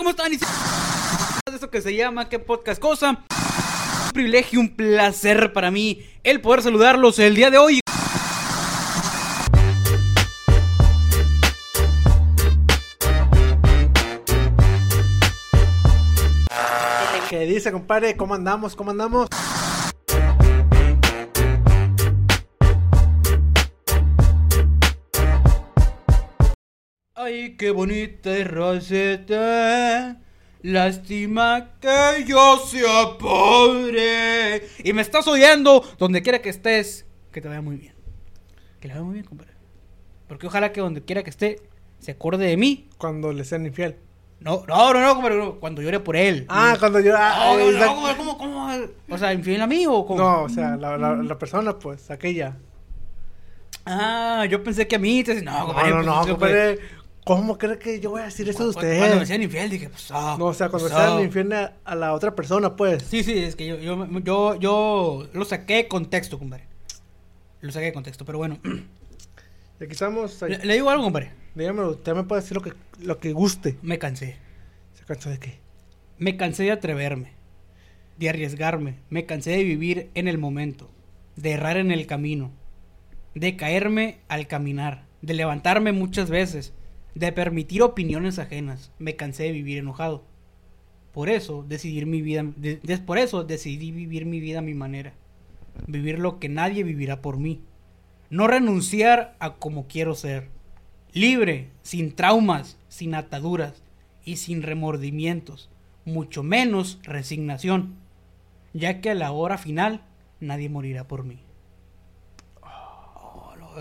¿cómo están? De eso que se llama ¿Qué podcast cosa? Un privilegio, un placer para mí el poder saludarlos el día de hoy. ¿Qué dice, compadre? ¿Cómo andamos? ¿Cómo andamos? Ay, qué bonita es Rosetta. Lástima que yo sea pobre. Y me estás oyendo donde quiera que estés. Que te vaya muy bien. Que le vaya muy bien, compadre. Porque ojalá que donde quiera que esté se acuerde de mí. Cuando le sean infiel. No, no, no, no, compadre. no, Cuando llore por él. Ah, cuando yo. ah, No, no, no, compadre, ¿cómo, cómo? O sea, infiel a mí o cómo? No, o sea, la, la, la persona, pues, aquella. Ah, yo pensé que a mí. Entonces, no, No, compadre. no, no, eso, compadre. ¿Cómo cree que yo voy a decir eso de cu- Cuando me decían infiel, dije, pues, ah, No, o sea, cuando pues, sean ah. infiel a, a la otra persona, pues. Sí, sí, es que yo, yo, yo, yo lo saqué de contexto, compadre. Lo saqué de contexto, pero bueno. Le quitamos. ahí. Le, le digo algo, compadre. Dígamelo, usted me puede decir lo que, lo que guste. Me cansé. ¿Se cansó de qué? Me cansé de atreverme, de arriesgarme. Me cansé de vivir en el momento, de errar en el camino, de caerme al caminar, de levantarme muchas veces, de permitir opiniones ajenas. Me cansé de vivir enojado. Por eso decidí mi vida, de- por eso decidí vivir mi vida a mi manera. Vivir lo que nadie vivirá por mí. No renunciar a como quiero ser. Libre, sin traumas, sin ataduras y sin remordimientos, mucho menos resignación, ya que a la hora final nadie morirá por mí.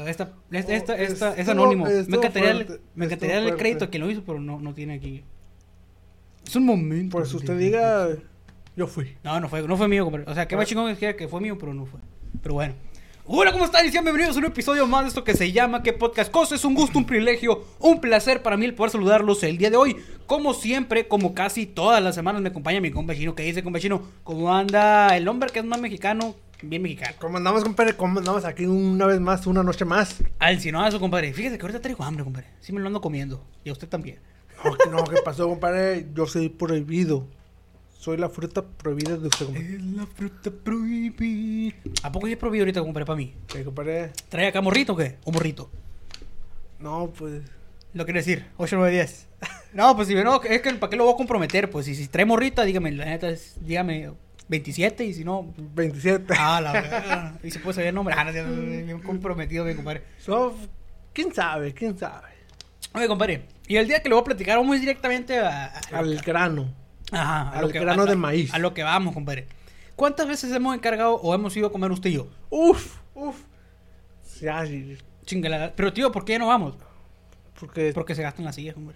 Esta, esta, esta, esta- es anónimo. Me encantaría, fuerte, me encantaría fuerte. crédito a quien lo hizo, pero no, no tiene aquí. Es un momento. Pues usted diga, yo fui. no, no fue, no fue mío, compadre. O sea, qué Ah. va chingón que, que fue mío, pero no fue. Pero bueno. Hola, ¿cómo están? Y sean bienvenidos a un episodio más de esto que se llama ¿Qué podcast cosa? Es un gusto, un privilegio, un placer para mí el poder saludarlos el día de hoy. Como siempre, como casi todas las semanas me acompaña mi compa chino. ¿Qué dice, compa chino? ¿Cómo anda el hombre que es más mexicano? Bien mexicano. ¿Cómo andamos, compadre? ¿Cómo andamos aquí una vez más, una noche más? Al sinoazo, compadre. Fíjese que ahorita traigo hambre, compadre. Sí me lo ando comiendo. Y a usted también. No, no, ¿qué pasó, compadre? Yo soy prohibido. Soy la fruta prohibida de usted, compadre. Es la fruta prohibida. ¿A poco ya es prohibido ahorita, compadre, para mí? ¿Qué, compadre? ¿Trae acá morrito o qué? ¿O morrito? No, pues... Lo quiero decir, 8, 9, 10. No, pues si no, es que ¿para qué lo voy a comprometer? Pues si, si trae morrita, dígame, la neta dígame 27 y si no. 27. Ah, la verdad. Y se puede saber el nombre. Ah, bien comprometido, mi compadre. So, ¿Quién sabe? ¿Quién sabe? Oye, compadre, y el día que le voy a platicar, vamos a ir directamente a. a- Al grano. Ajá, al grano de maíz. A lo que vamos, compadre. ¿Cuántas veces hemos encargado o hemos ido a comer usted y yo? Uf, uf. Ya, sí, Chingala. Pero tío, ¿por qué ya no vamos? porque... Porque se gastan las sillas, hombre.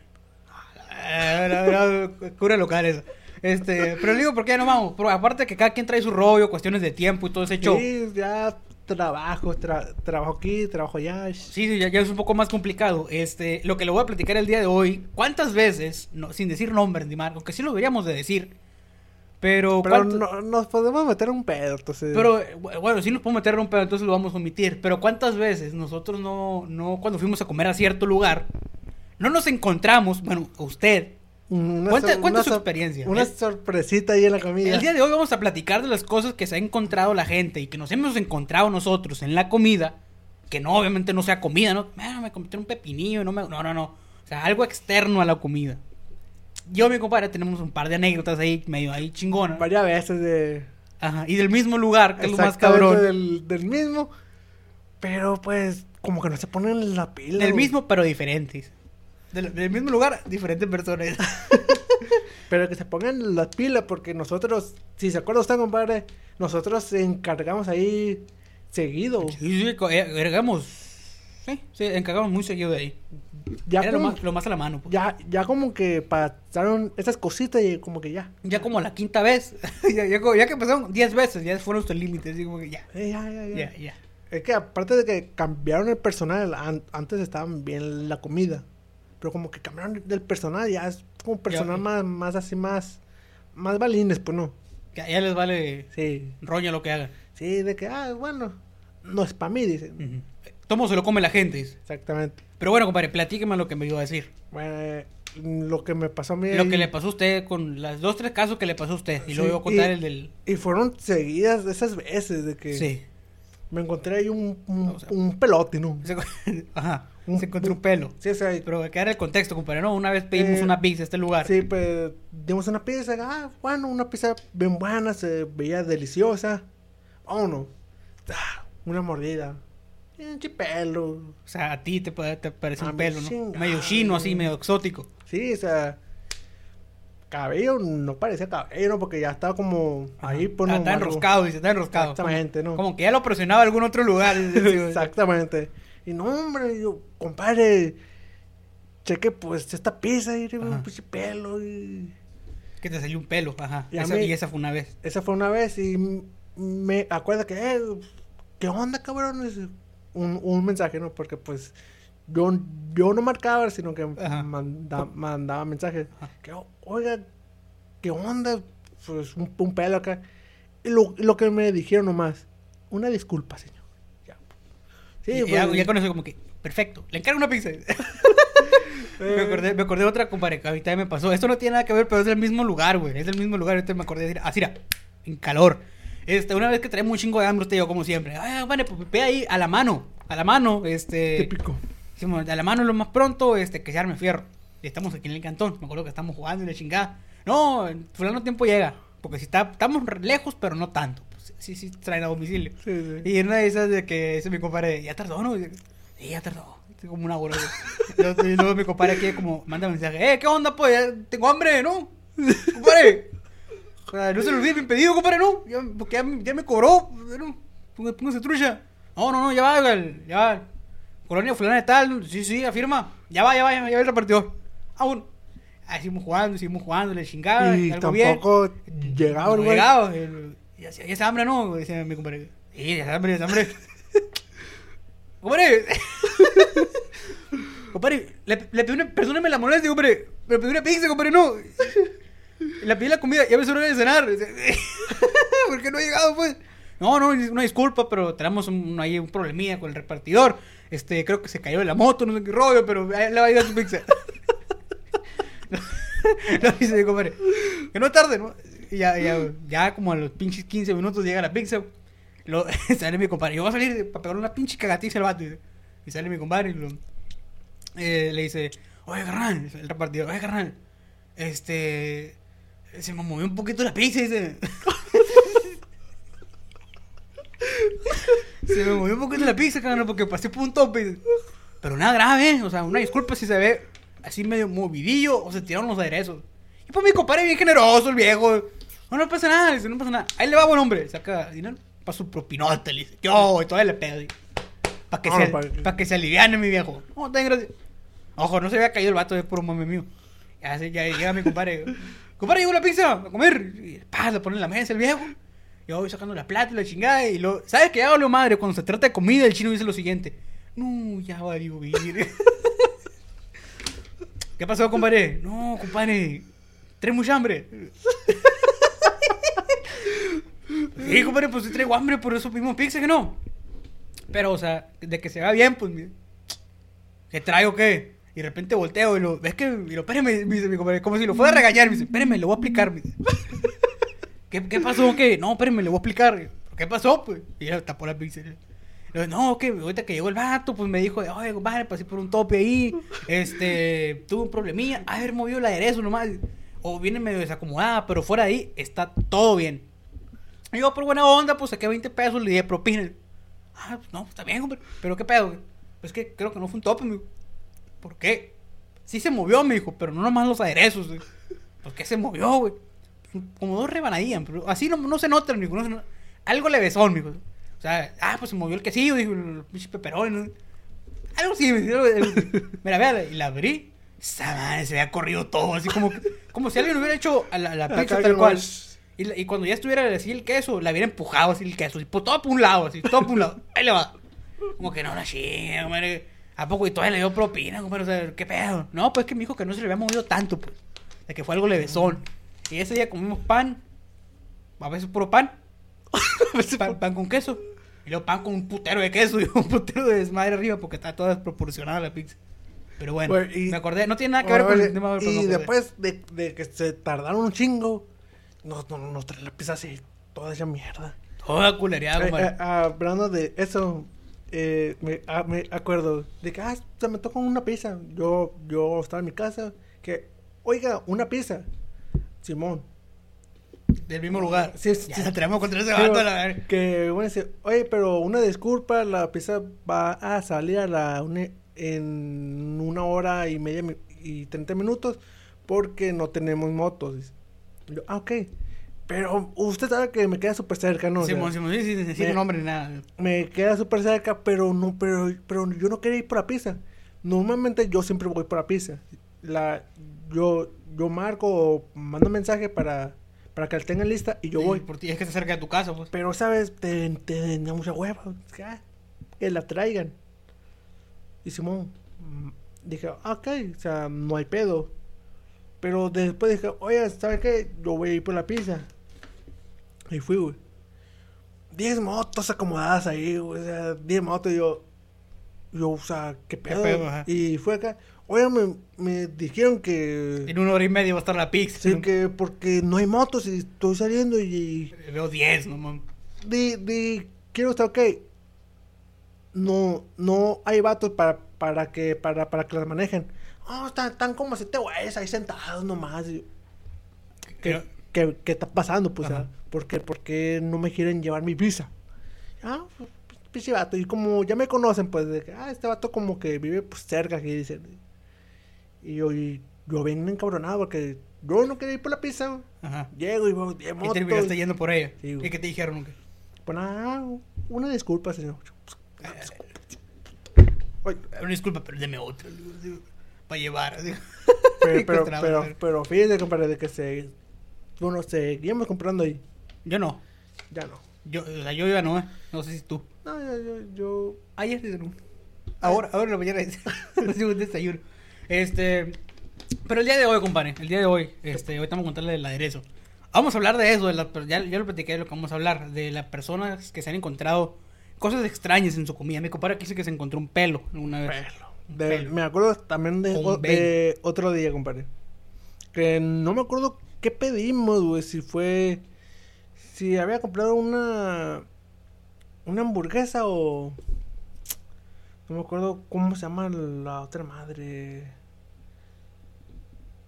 Ah, Cura local eso. Este, pero le digo, ¿por qué no vamos? Pero aparte que cada quien trae su rollo, cuestiones de tiempo y todo ese show. Sí, Sí, ya trabajo, tra- trabajo aquí, trabajo allá. sí, ya, ya es un poco más complicado. Este, lo que le voy a platicar el día de hoy, ¿cuántas veces, no, sin decir nombres ni marcos, que sí lo deberíamos de decir, pero, Pero no, nos podemos meter un pedo, entonces... pero eh, bu- bueno, sí nos podemos meter un pedo, entonces lo vamos a omitir. Pero ¿cuántas veces nosotros no, no, cuando fuimos a comer a cierto lugar, no nos encontramos, bueno, usted, Una una su experiencia. Una sorpresita ahí en la comida. El día de hoy vamos a platicar de las cosas que se ha encontrado la gente y que nos hemos encontrado nosotros en la comida, que no, obviamente no sea comida, ¿no? Ah, me comí un pepinillo, no, me... no, no, no. O sea, algo externo a la comida. Yo y mi compadre tenemos un par de anécdotas ahí, medio ahí chingonas. Varias veces de... Ajá, y del mismo lugar, que es lo más cabrón. Del, del mismo. Pero pues, como que no se ponen la pila. Del mismo, pero diferentes. Del, del mismo lugar, diferentes personas. Pero que se pongan la pila porque nosotros, si se acuerda usted, compadre, nosotros encargamos ahí seguido. Sí, sí, co- eh, encargamos. Sí, sí, encargamos muy seguido de ahí. Ya, Era lo como, más, lo más a la mano. pues. ya, ya como que pasaron esas cositas y como que ya. Ya como la quinta vez, ya, ya, como- ya que pasaron 10 veces, ya fueron sus límites, como que ya, Eh, ya, ya, ya. ya, ya. Es que aparte de que cambiaron el personal, an- antes estaban bien la comida. Pero como que cambiaron del personal, ya es como personal Ya. más, más así, más, más balines, pues no. Ya, ya les vale Sí, roña lo que hagan. sí, de que, ah, bueno, no es para mí, dicen. Ujú. Tomo se lo come la gente. dice. Exactamente. Pero bueno, compadre, platíqueme lo que me iba a decir. Bueno, eh, lo que me pasó a mí. Lo que le pasó a usted con los dos, tres casos que le pasó a usted. Y Sí, luego voy a contar y- el del... Y fueron seguidas esas veces de que Sí. me encontré ahí un, un, O sea- un pelote, ¿no? Ajá. Se encontró un pelo. Sí, o sea, Pero que era el contexto, compadre. No, una vez pedimos Eh, una pizza a este lugar. sí, pues dimos una pizza. Ah, bueno, una pizza bien buena, se veía deliciosa. Vámonos. Ah, una mordida. Pinche pelo. O sea, a ti te, te parece A un pelo, ¿no? chingado. Medio chino, así, medio exótico. Sí, o sea. Cabello no parecía cabello, ¿no? Porque ya estaba como ahí por Ah, está enroscado, dice, está enroscado. Exactamente, como, ¿no? Como que ya lo presionaba a algún otro lugar. Exactamente. Y no, hombre, yo, compadre, cheque pues esta pizza y un pinche pelo y... Que te salió un pelo, ajá. Y Esa- mí- y esa fue una vez. Esa fue una vez y me acuerda que, eh, ¿qué onda, cabrón? Un, un mensaje, ¿no? Porque pues yo, yo no marcaba, sino que manda- mandaba mensajes. Ajá. Que, "O- oiga, ¿qué onda? Pues un, un pelo acá. Y lo, lo que me dijeron nomás, una disculpa, señor. Sí, y, pues, ya, ya con eso como que, perfecto, le encargo una pizza. eh, me, acordé, me acordé de otra, compadre, que ahorita me pasó. Esto no tiene nada que ver, pero es del mismo lugar, güey. Es del mismo lugar. Ahorita me acordé de decir, así era, en calor. Este, una vez que traemos un chingo de hambre, usted y yo, como siempre. Ay, vale, pues ve ahí a la mano. A la mano, este. Típico. Decimos, a la mano lo más pronto, este, que se arme fierro. Y estamos aquí en el cantón. Me acuerdo que estamos jugando y la chingada. No, fulano tiempo llega. Porque si está, estamos lejos, pero no tanto. Sí, sí, traen a domicilio. Sí, sí. Y en una de esas de que dice mi compadre, ya tardó, ¿no? Y Sí, ya tardó. Como una hora. güey. Y luego- mi compadre aquí como manda mensaje, eh, ¿qué onda, pues? Tengo hambre, ¿no? Compadre. O sea, no se le olvide mi pedido, compadre, ¿no? Ya, porque ya, me- ya me cobró, ¿no? Póngase, trucha. No, no, no, ya va, ya va. Colonia fulana de tal, sí, sí, afirma. Ya va, ya va, ya va, el repartidor. Ah, bueno. Ahí seguimos jugando, seguimos jugando, le chingaba. Y algo bien. tampoco llegaba, No güey. llegaba. el- Ya, ya, ya es hambre, ¿no? Dice mi compadre. Sí, ya es hambre, ya es hambre. compadre. compadre, le, le pedí una... Perdóname la molestia, compadre. Le pedí una pizza, compadre, no. Le pedí la comida, ya me hora de cenar. ¿Por qué no ha llegado, pues? No, no, una disculpa, pero tenemos un, ahí un problemilla con el repartidor. Este, creo que se cayó de la moto, no sé qué rollo, pero le va a llegar su pizza. No, dice compadre. Que no tarde, ¿no? Y ya, ya, ya como a los pinches 15 minutos llega la pizza. Sale mi compadre. Yo voy a salir para pegar una pinche cagatiza al vato. Y sale mi compadre y lo, eh, le dice, oye, carnal, el repartidor, oye, carnal, este, se me movió un poquito la pizza, dice. se me movió un poquito la pizza, carnal, porque pasé por un tope. Pero nada grave, ¿eh? o sea, una disculpa si se ve así medio movidillo o se tiraron los aderezos. Y pues mi compadre bien generoso, el viejo. No, no pasa nada, dice, no pasa nada. Ahí le va buen hombre, saca dinero para su propinota, le dice. Yo, y todavía le pedo. Para que, No, se, pa- pa' que se aliviane mi viejo. No, ten gracias. Ojo, no se había caído el vato de puro mame mío. Ya, ya llega mi compadre. compadre, llegó la pizza a comer. Y pa, la pone en la mesa el viejo. Yo voy sacando la plata y la chingada. Y lo. ¿Sabes qué hago, lo madre? Cuando se trata de comida, el chino dice lo siguiente: No, ya va a vivir. ¿Qué pasó, compadre? No, compadre. ¿Traes mucha hambre? sí, compadre, pues sí traigo hambre, por eso pedimos pizza, que no. Pero, o sea, de que se vea bien, pues. ¿Qué traigo qué? Y de repente volteo y lo. ¿Ves que? Y lo, espérame, me dice mi compadre, como si lo fuera a regañar. Me dice, espérame, le voy a explicar. me dice. ¿Qué, ¿Qué pasó? ¿Qué? No, espérame, le voy a explicar. ¿Qué pasó? Pues. Y ya tapó la pizza. Digo, no, que ahorita que llegó el vato, pues me dijo, oye, compadre, pasé por un tope ahí, este, tuve un problemilla, a ver, movió el aderezo nomás, o viene medio desacomodada, pero fuera de ahí está todo bien. Y yo, por buena onda, pues saqué 20 pesos, le di de propina. Ah, pues no, está bien, compadre, pero ¿qué pedo? güey? Es que creo que no fue un tope, me dijo. ¿Por qué? Sí se movió, me dijo, pero no nomás los aderezos, güey. ¿Por qué se movió, güey? Como dos rebanadillas, pero así no, no se nota, me dijo. Algo levesón, me dijo. O sea, ah, pues se movió el quesillo, dijo, el pinche peperón. Algo así, me dijo. Mira, vea, y la abrí. Esa madre se había corrido todo, así como, como si alguien hubiera hecho a la, la pizza tal cual. Y, y cuando ya estuviera así el queso, la hubiera empujado así el queso, así, por todo por un lado, así, todo por un lado. Ahí le va. Como que no, la chinga. ¿A poco? Y todavía le dio propina, compadre. O sea, ¿qué pedo? No, pues que me dijo que no se le había movido tanto, pues. De que fue algo levesón. Y ese día comimos pan. A veces puro pan. A veces pan, pan con queso. Y luego pan con un putero de queso y un putero de desmadre arriba porque está toda desproporcionada la pizza. Pero bueno, Bueno, y- me acordé, no tiene nada que ver con el tema me Y después de, de que se tardaron un chingo, nos, nos, nos traen la pizza así, toda esa mierda. Toda culereada, Eh, hablando de eso, eh, me, me acuerdo de que, ah, se me tocó una pizza. Yo, yo estaba en mi casa, que, oiga, una pizza. Simón. Del mismo lugar. Sí, sí, ya sí. tenemos contra ese vato, la que bueno, dice, oye, pero una disculpa, la pizza va a salir a la una- en una hora y media y 30 minutos porque no tenemos motos. Yo, ah, ok. Pero usted sabe que me queda súper cerca, ¿no? O sea, Simón, Simón, sí, sí, sí, sin me- nombre nada. me queda súper cerca, pero no, pero, pero yo no quería ir por la pizza. Normalmente yo siempre voy por la pizza. La, yo, yo marco o mando mensaje para, para que la tengan lista y yo Sí, voy. Por ti, es que está cerca de tu casa, pues. Pero, ¿sabes? Te, te da mucha hueva. ah, Que la traigan. Y Simón, mm, dije, "Ah, ok, o sea, no hay pedo. Pero después dije, oye, ¿sabes qué? Yo voy a ir por la pizza. Y fui, güey. 10 motos acomodadas ahí, güey. O sea, 10 motos. Y yo, yo, o sea, ¿qué pedo? pedo, ajá. y fue acá. Oye, me, me dijeron que. En una hora y media va a estar la pizza. Sí, que porque no hay motos y estoy saliendo y Veo 10, no mames. di, di, quiero estar ok. No, no hay vatos para, para que, para, para que las manejen. Oh, están, están como siete güeyes ahí sentados nomás. Y- ¿Qué, qué, qué está pasando? Pues, ah, ¿por qué, por qué no me quieren llevar mi visa? Ah, pues, pinche vato. Y como ya me conocen, pues, de que, ah, este vato como que vive pues cerca, que dicen. Y yo, y yo vengo encabronado porque yo no quería ir por la pizza. Ajá. Llego y 10 Y yendo por ella. Sí. ¿Y qué te dijeron? qué? Pues nada, una disculpa, señor. Una disculpa, pero deme otra. Para llevar. pero, pero, pero, pero- fíjate, compadre, de que se. Bueno, seguimos comprando ahí. Yo no. Ya no. Yo, o sea, yo ya no, eh. No sé si tú. No, yo. yo, Ayer sí, no. Ahora, ahora en la mañana un desayuno. Este. Pero el día de hoy, compadre, el día de hoy, este, hoy estamos a contarle del aderezo. Vamos a hablar de eso, de la, ya, ya lo platiqué de lo que vamos a hablar, de las personas que se han encontrado cosas extrañas en su comida. Mi compadre aquí dice que se encontró un pelo alguna vez. Pelo. Un De- pelo. me acuerdo también de, Un o- de otro día, compadre. Que no me acuerdo qué pedimos, güey. Si fue. Si había comprado una. Una hamburguesa o. No me acuerdo cómo se llama la otra madre.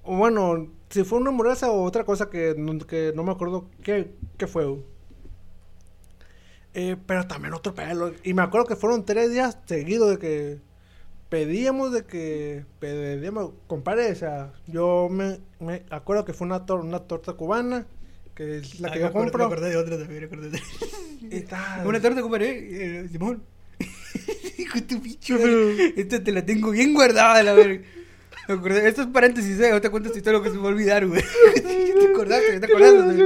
O bueno, si fue una hamburguesa o otra cosa que no, que no me acuerdo qué, qué fue. güey. Eh, pero también otro pelo. Y me acuerdo que fueron tres días seguidos de que pedíamos de que pedíamos, compadre, o sea, yo me, me acuerdo que fue una, tor- una torta cubana, que es la Ah, que yo compro. Me acordé de otra también, me acordé de... Está- Una torta, compadre, eh, Simón. Hijo de tu bicho. Esta te la tengo bien guardada, la verga. Me acordé, esto es paréntesis, eh. Ahorita cuento esta historia que se me va a olvidar, güey. ¿Te acordaste? ¿Te acordaste?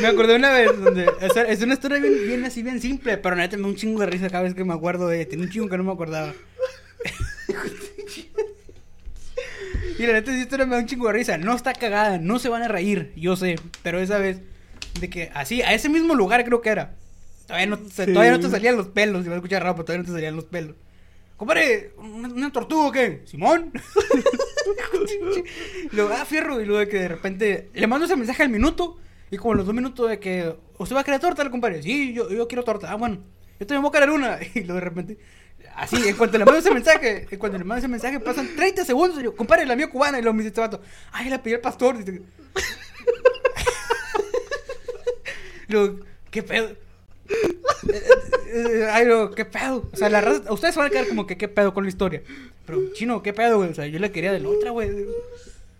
Me acordé una vez donde. o sea, es una historia bien, bien así, bien simple, pero neta me da un chingo de risa cada vez que me acuerdo de. Tiene un chingo que no me acordaba. Y la neta, esa historia me da un chingo de risa. No está cagada, no se van a reír, yo sé. Pero esa vez, de que así, a ese mismo lugar creo que era. Todavía no, Sí. todavía no te salían los pelos, si me escuchar raro, todavía no te salían los pelos. Compadre, ¿una, una tortuga o qué? ¿Simón? luego, ah, fierro. Y luego de que de repente le mando ese mensaje al minuto. Y como los dos minutos de que, ¿usted va a querer torta, compadre? Sí, yo, yo quiero torta. Ah, bueno, yo también voy a querer una. Y luego de repente, así, en cuanto le mando ese mensaje, en cuanto le mando ese mensaje, pasan 30 segundos. Y yo, compadre, la mía cubana. Y luego me dice este vato, ay, la pedí al pastor. Luego, ¿qué pedo? Eh, eh, Ay, no, ¿qué pedo? O sea, la raza, ustedes van a quedar como que, ¿qué pedo con la historia? Pero, chino, ¿qué pedo, güey? O sea, yo le quería de la otra, güey.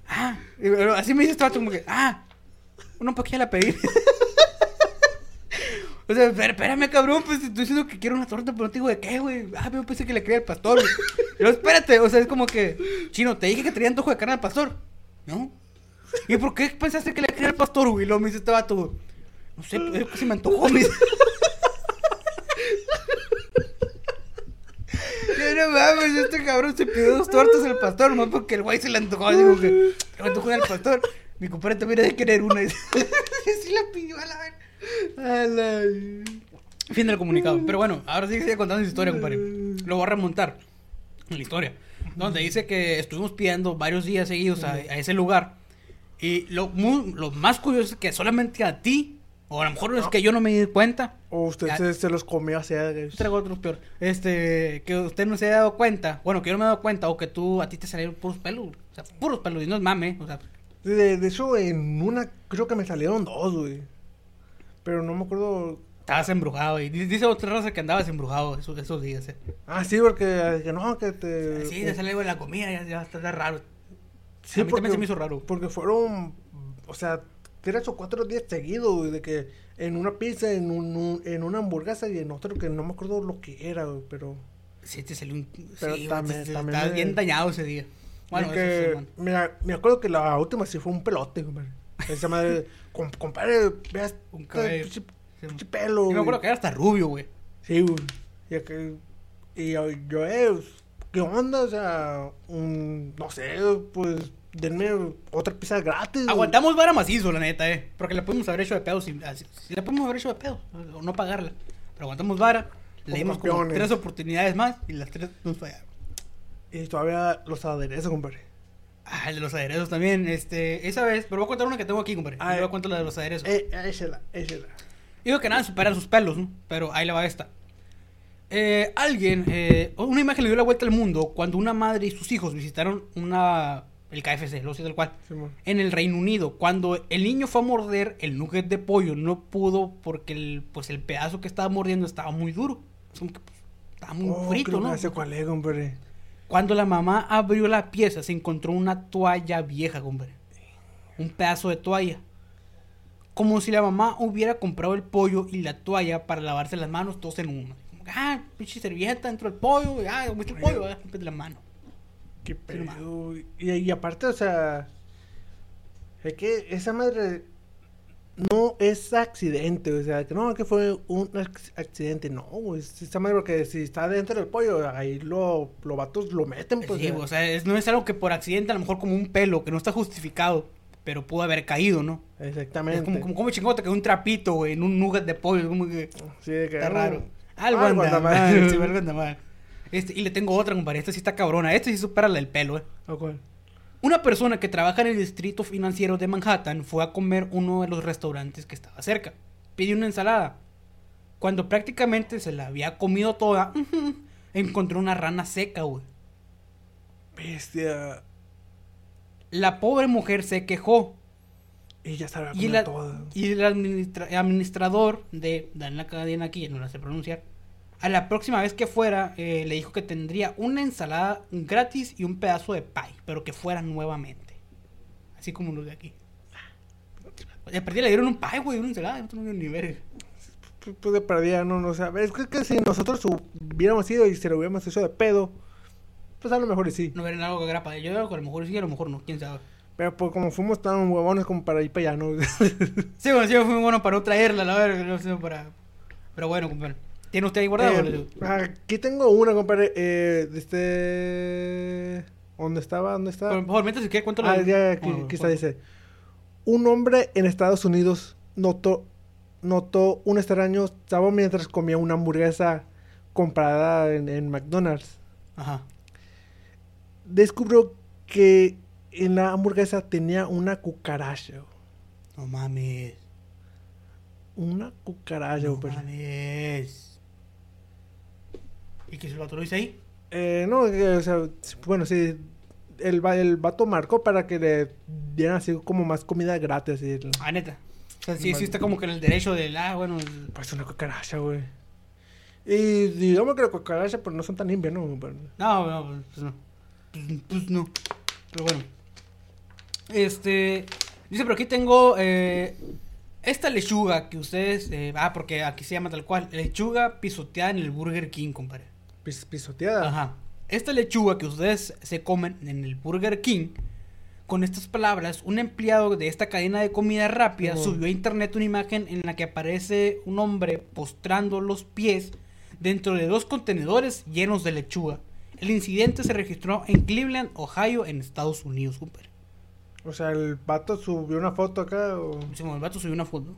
Ah, y, así me dice este vato como que, ah, una paquilla la pedí. o sea, espérame, cabrón, pues estoy diciendo que quiero una torta, pero no te digo de qué, güey. Ah, yo pensé que le quería al pastor. Pero espérate, o sea, es como que, chino, te dije que traía antojo de carne al pastor. ¿No? ¿Y por qué pensaste que le quería al pastor, güey? Luego me dice este. No sé, que se me antojó, me dice. No mames, este cabrón se pidió dos tortas al pastor, nomás porque el güey se le antojó. Digo que le antojó al pastor. Mi compadre también era de querer una. Y sí la pidió a la vez. A la- Fin del comunicado. Pero bueno, ahora sí que sigue contando su historia, compadre. Lo voy a remontar. en la historia, donde dice que estuvimos pidiendo varios días seguidos a, a ese lugar. Y lo, mu- lo más curioso es que solamente a ti, o a lo mejor es que yo no me di cuenta, O usted Ya. se, se los comió así. eh, traigo otro peor, este, que usted no se haya dado cuenta, bueno, que yo no me he dado cuenta, o que tú, a ti te salieron puros pelos, o sea, puros pelos, y no es mame, o sea, De, de hecho, en una creo que me salieron dos, güey. Pero no me acuerdo. estabas embrujado, y di- dice otra raza que andabas embrujado esos, esos días, eh. Ah, sí, porque que no, que te. Sí, te sale algo de la comida, ya, ya está raro. Sí, a mí también se me hizo raro. Porque fueron, o sea, tres o cuatro días seguidos, güey, de que en una pizza, en, un, en una hamburguesa y en otro que no me acuerdo lo que era, güey, pero... Sí, te salió un... Pero sí, también- te- te- también estabas me- bien dañado ese día. Bueno, eso que, sí, me acuerdo que la última sí fue un pelote, compadre. Esa madre, compadre, veas, Un este cabello. pinche- Sí. pelo, Yo me acuerdo que era hasta rubio, güey. Sí, güey. Y, que, y yo, yo, eh, pues, ¿qué onda? O sea, un, no sé, pues, denme otra pizza gratis. Aguantamos vara macizo, la neta, eh. Porque le podemos haber hecho de pedo así- Si le podemos haber hecho de pedo, o no pagarla. Pero aguantamos vara. Le dimos como tres oportunidades más y las tres nos fallaron. Y todavía los aderezos, compadre. Ah, el de los aderezos también, este... Esa vez, pero voy a contar una que tengo aquí, compadre. Ah, y luego eh. cuento la de los aderezos. Eh, échela, échela. Digo que nada superan sus pelos, ¿no? Pero ahí le va esta. Eh, alguien, eh, una imagen le dio la vuelta al mundo cuando una madre y sus hijos visitaron una el KFC, lo sé del cual, Simón. en el Reino Unido. Cuando el niño fue a morder el nugget de pollo, no pudo porque el, pues el pedazo que estaba mordiendo estaba muy duro. Pues, estaba muy Oh, frito, creo ¿no? cuál es, compadre. Cuando la mamá abrió la pieza, se encontró una toalla vieja, hombre. Un pedazo de toalla. Como si la mamá hubiera comprado el pollo y la toalla para lavarse las manos todos en uno. Como que, ah, pinche servilleta dentro del pollo, ah, comiste el pollo, ah, límpiate la mano. Qué pedo. Y, y aparte, o sea, es que esa madre no es accidente, o sea, que no, que fue un ac- accidente, no, güey, es esa madre porque si está dentro del pollo, ahí lo, los vatos lo meten, pues. Sí, o sea, es- no es algo que por accidente, a lo mejor como un pelo, que no está justificado, pero pudo haber caído, ¿no? Exactamente. Es como, como, como chingón te quedó un trapito, güey, en un nugget de pollo, como que... Sí, de que, Está no, raro. Algo algo anda anda mal. mal. sí, algo anda mal. Este, y le tengo otra, compadre. Esta sí está cabrona. Esta sí supera la del pelo, eh. ¿A cuál? Una persona que trabaja en el distrito financiero de Manhattan fue a comer uno de los restaurantes que estaba cerca. Pidió una ensalada. Cuando prácticamente se la había comido toda, encontró una rana seca, güey. Bestia. La pobre mujer se quejó. Y ya Y, comer la- toda. y el administra- administrador de, dan la cadena aquí, no la sé pronunciar, a la próxima vez que fuera, eh, le dijo que tendría una ensalada gratis y un pedazo de pie, pero que fuera nuevamente. Así como los de aquí. De perdida le dieron un pie, güey, una ensalada, no tengo ni verga. Pues, de perdida, no, no, o sea, es que, que si nosotros hubiéramos ido y se lo hubiéramos hecho de pedo, pues a lo mejor sí. No era algo que era para yo a lo mejor sí, a lo mejor no, quién sabe. Pero pues como fuimos tan huevones como para ir para allá, ¿no? Sí, bueno, sí fue muy bueno para no traerla, la verga, no sé, para... Pero bueno, compadre. ¿Tiene usted ahí guardado? Eh, aquí tengo una, compadre, eh, este... ¿Dónde estaba? ¿Dónde estaba? Por favor, mientras si quiere cuento la... Ah, ya, aquí, está, dice. Un hombre en Estados Unidos notó, notó un extraño sabor mientras comía una hamburguesa comprada en, en McDonald's. Ajá. Descubrió que en la hamburguesa tenía una cucaracha. No mames. Una cucaracha, No compadre. mames. ¿Y que se lo autoriza ahí? Eh, no, eh, o sea, bueno, sí. El, el vato marcó para que le dieran así como más comida gratis. Así, Ah, neta. O sea, sí, sí está como que en el derecho del... Ah, bueno... el- pues una cucaracha, güey. Y digamos que las cucarachas pues no son tan limpias, ¿no? No, no, pues no. Pues, pues no. Pero bueno. Este... Dice, pero aquí tengo... eh, esta lechuga que ustedes... eh, ah, porque aquí se llama tal cual. Lechuga pisoteada en el Burger King, compadre. Pis- pisoteada. Ajá. Esta lechuga que ustedes se comen en el Burger King, con estas palabras, un empleado de esta cadena de comida rápida subió a internet una imagen en la que aparece un hombre postrando los pies dentro de dos contenedores llenos de lechuga. El incidente se registró en Cleveland, Ohio, en Estados Unidos, compadre. O sea, el vato subió una foto acá. O... Sí, El vato subió una foto.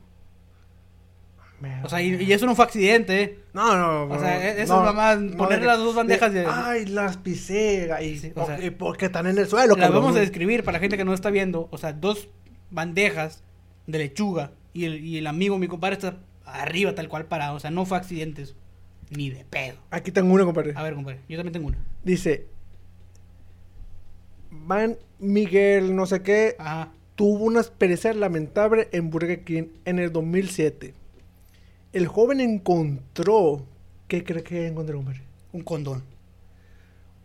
O sea, y, y eso no fue accidente, ¿eh? No, no, O sea, no, e- eso es nomás poner de- las dos bandejas de, de- Ay, las pisé. Y, Sí, o sea, y porque están en el suelo, Las cabrón. vamos a describir para la gente que no está viendo. O sea, dos bandejas de lechuga y el, y el amigo, mi compadre, está arriba tal cual parado. O sea, no fue accidente eso. Ni de pedo. Aquí tengo una, compadre. A ver, compadre, yo también tengo una. Dice: Van Miguel, no sé qué, Ajá. tuvo una experiencia lamentable en Burger King en el 2007. El joven encontró. ¿Qué cree que encontró, compadre? Un condón.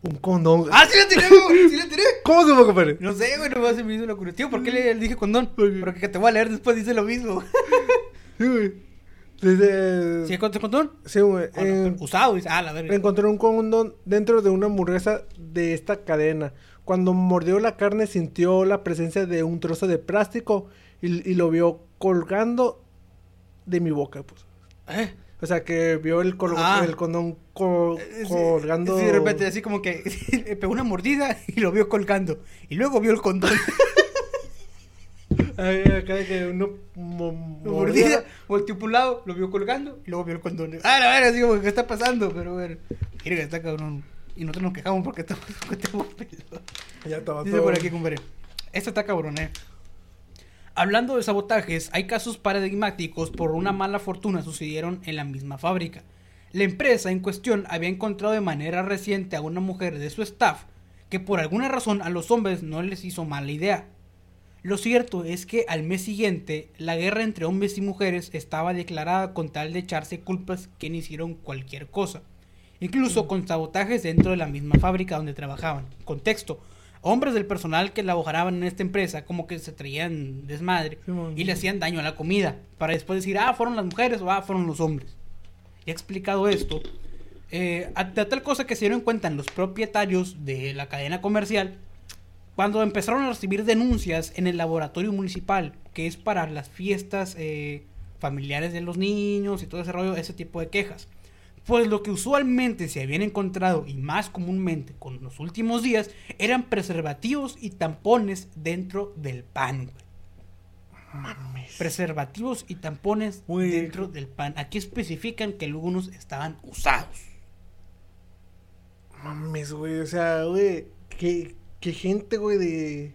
Un condón. ¡Ah, sí la tiré, güey! ¡Sí la tiré! ¿Cómo se fue, compadre? No sé, güey, no se me hizo locura. Tío, ¿por qué le dije condón? Porque que te voy a leer después dice lo mismo. Sí, güey. ¿Sí encontré condón? Sí, güey. Ah, no, pero usado, dice. Ah, la verga. Encontró un condón dentro de una hamburguesa de esta cadena. Cuando mordió la carne sintió la presencia de un trozo de plástico y, y lo vio colgando de mi boca. Pues. ¿Eh? O sea que vio el, col- Ah. el condón co- Sí, colgando. Sí, de repente, así como que pegó una mordida y lo vio colgando. Y luego vio el condón. Ay, acá de que uno mo- mordida, volteó por un lado, lo vio colgando y luego vio el condón. Ah, la verdad, así como, ¿qué está pasando? Pero bueno, mira que está cabrón. Y nosotros nos quejamos porque estamos, estamos pedos. Ya estaba Dice todo. por aquí, compadre. Esto está cabrón, eh. Hablando de sabotajes, hay casos paradigmáticos por una mala fortuna sucedieron en la misma fábrica. La empresa en cuestión había encontrado de manera reciente a una mujer de su staff que por alguna razón a los hombres no les hizo mala idea. Lo cierto es que al mes siguiente la guerra entre hombres y mujeres estaba declarada con tal de echarse culpas que hicieron cualquier cosa, incluso con sabotajes dentro de la misma fábrica donde trabajaban. Contexto, hombres del personal que laboraban en esta empresa como que se traían desmadre Sí, y le hacían daño a la comida, para después decir, ah, fueron las mujeres o ah, fueron los hombres. Y explicado esto, eh, a, a tal cosa que se dieron cuenta los propietarios de la cadena comercial cuando empezaron a recibir denuncias en el laboratorio municipal, que es para las fiestas eh, familiares de los niños y todo ese rollo, ese tipo de quejas. Pues lo que usualmente se habían encontrado y más comúnmente con los últimos días eran preservativos y tampones dentro del pan. Mames. Preservativos y tampones dentro del pan. Aquí especifican que algunos estaban usados. Mames, güey. O sea, güey. ¿qué, qué gente, güey, de.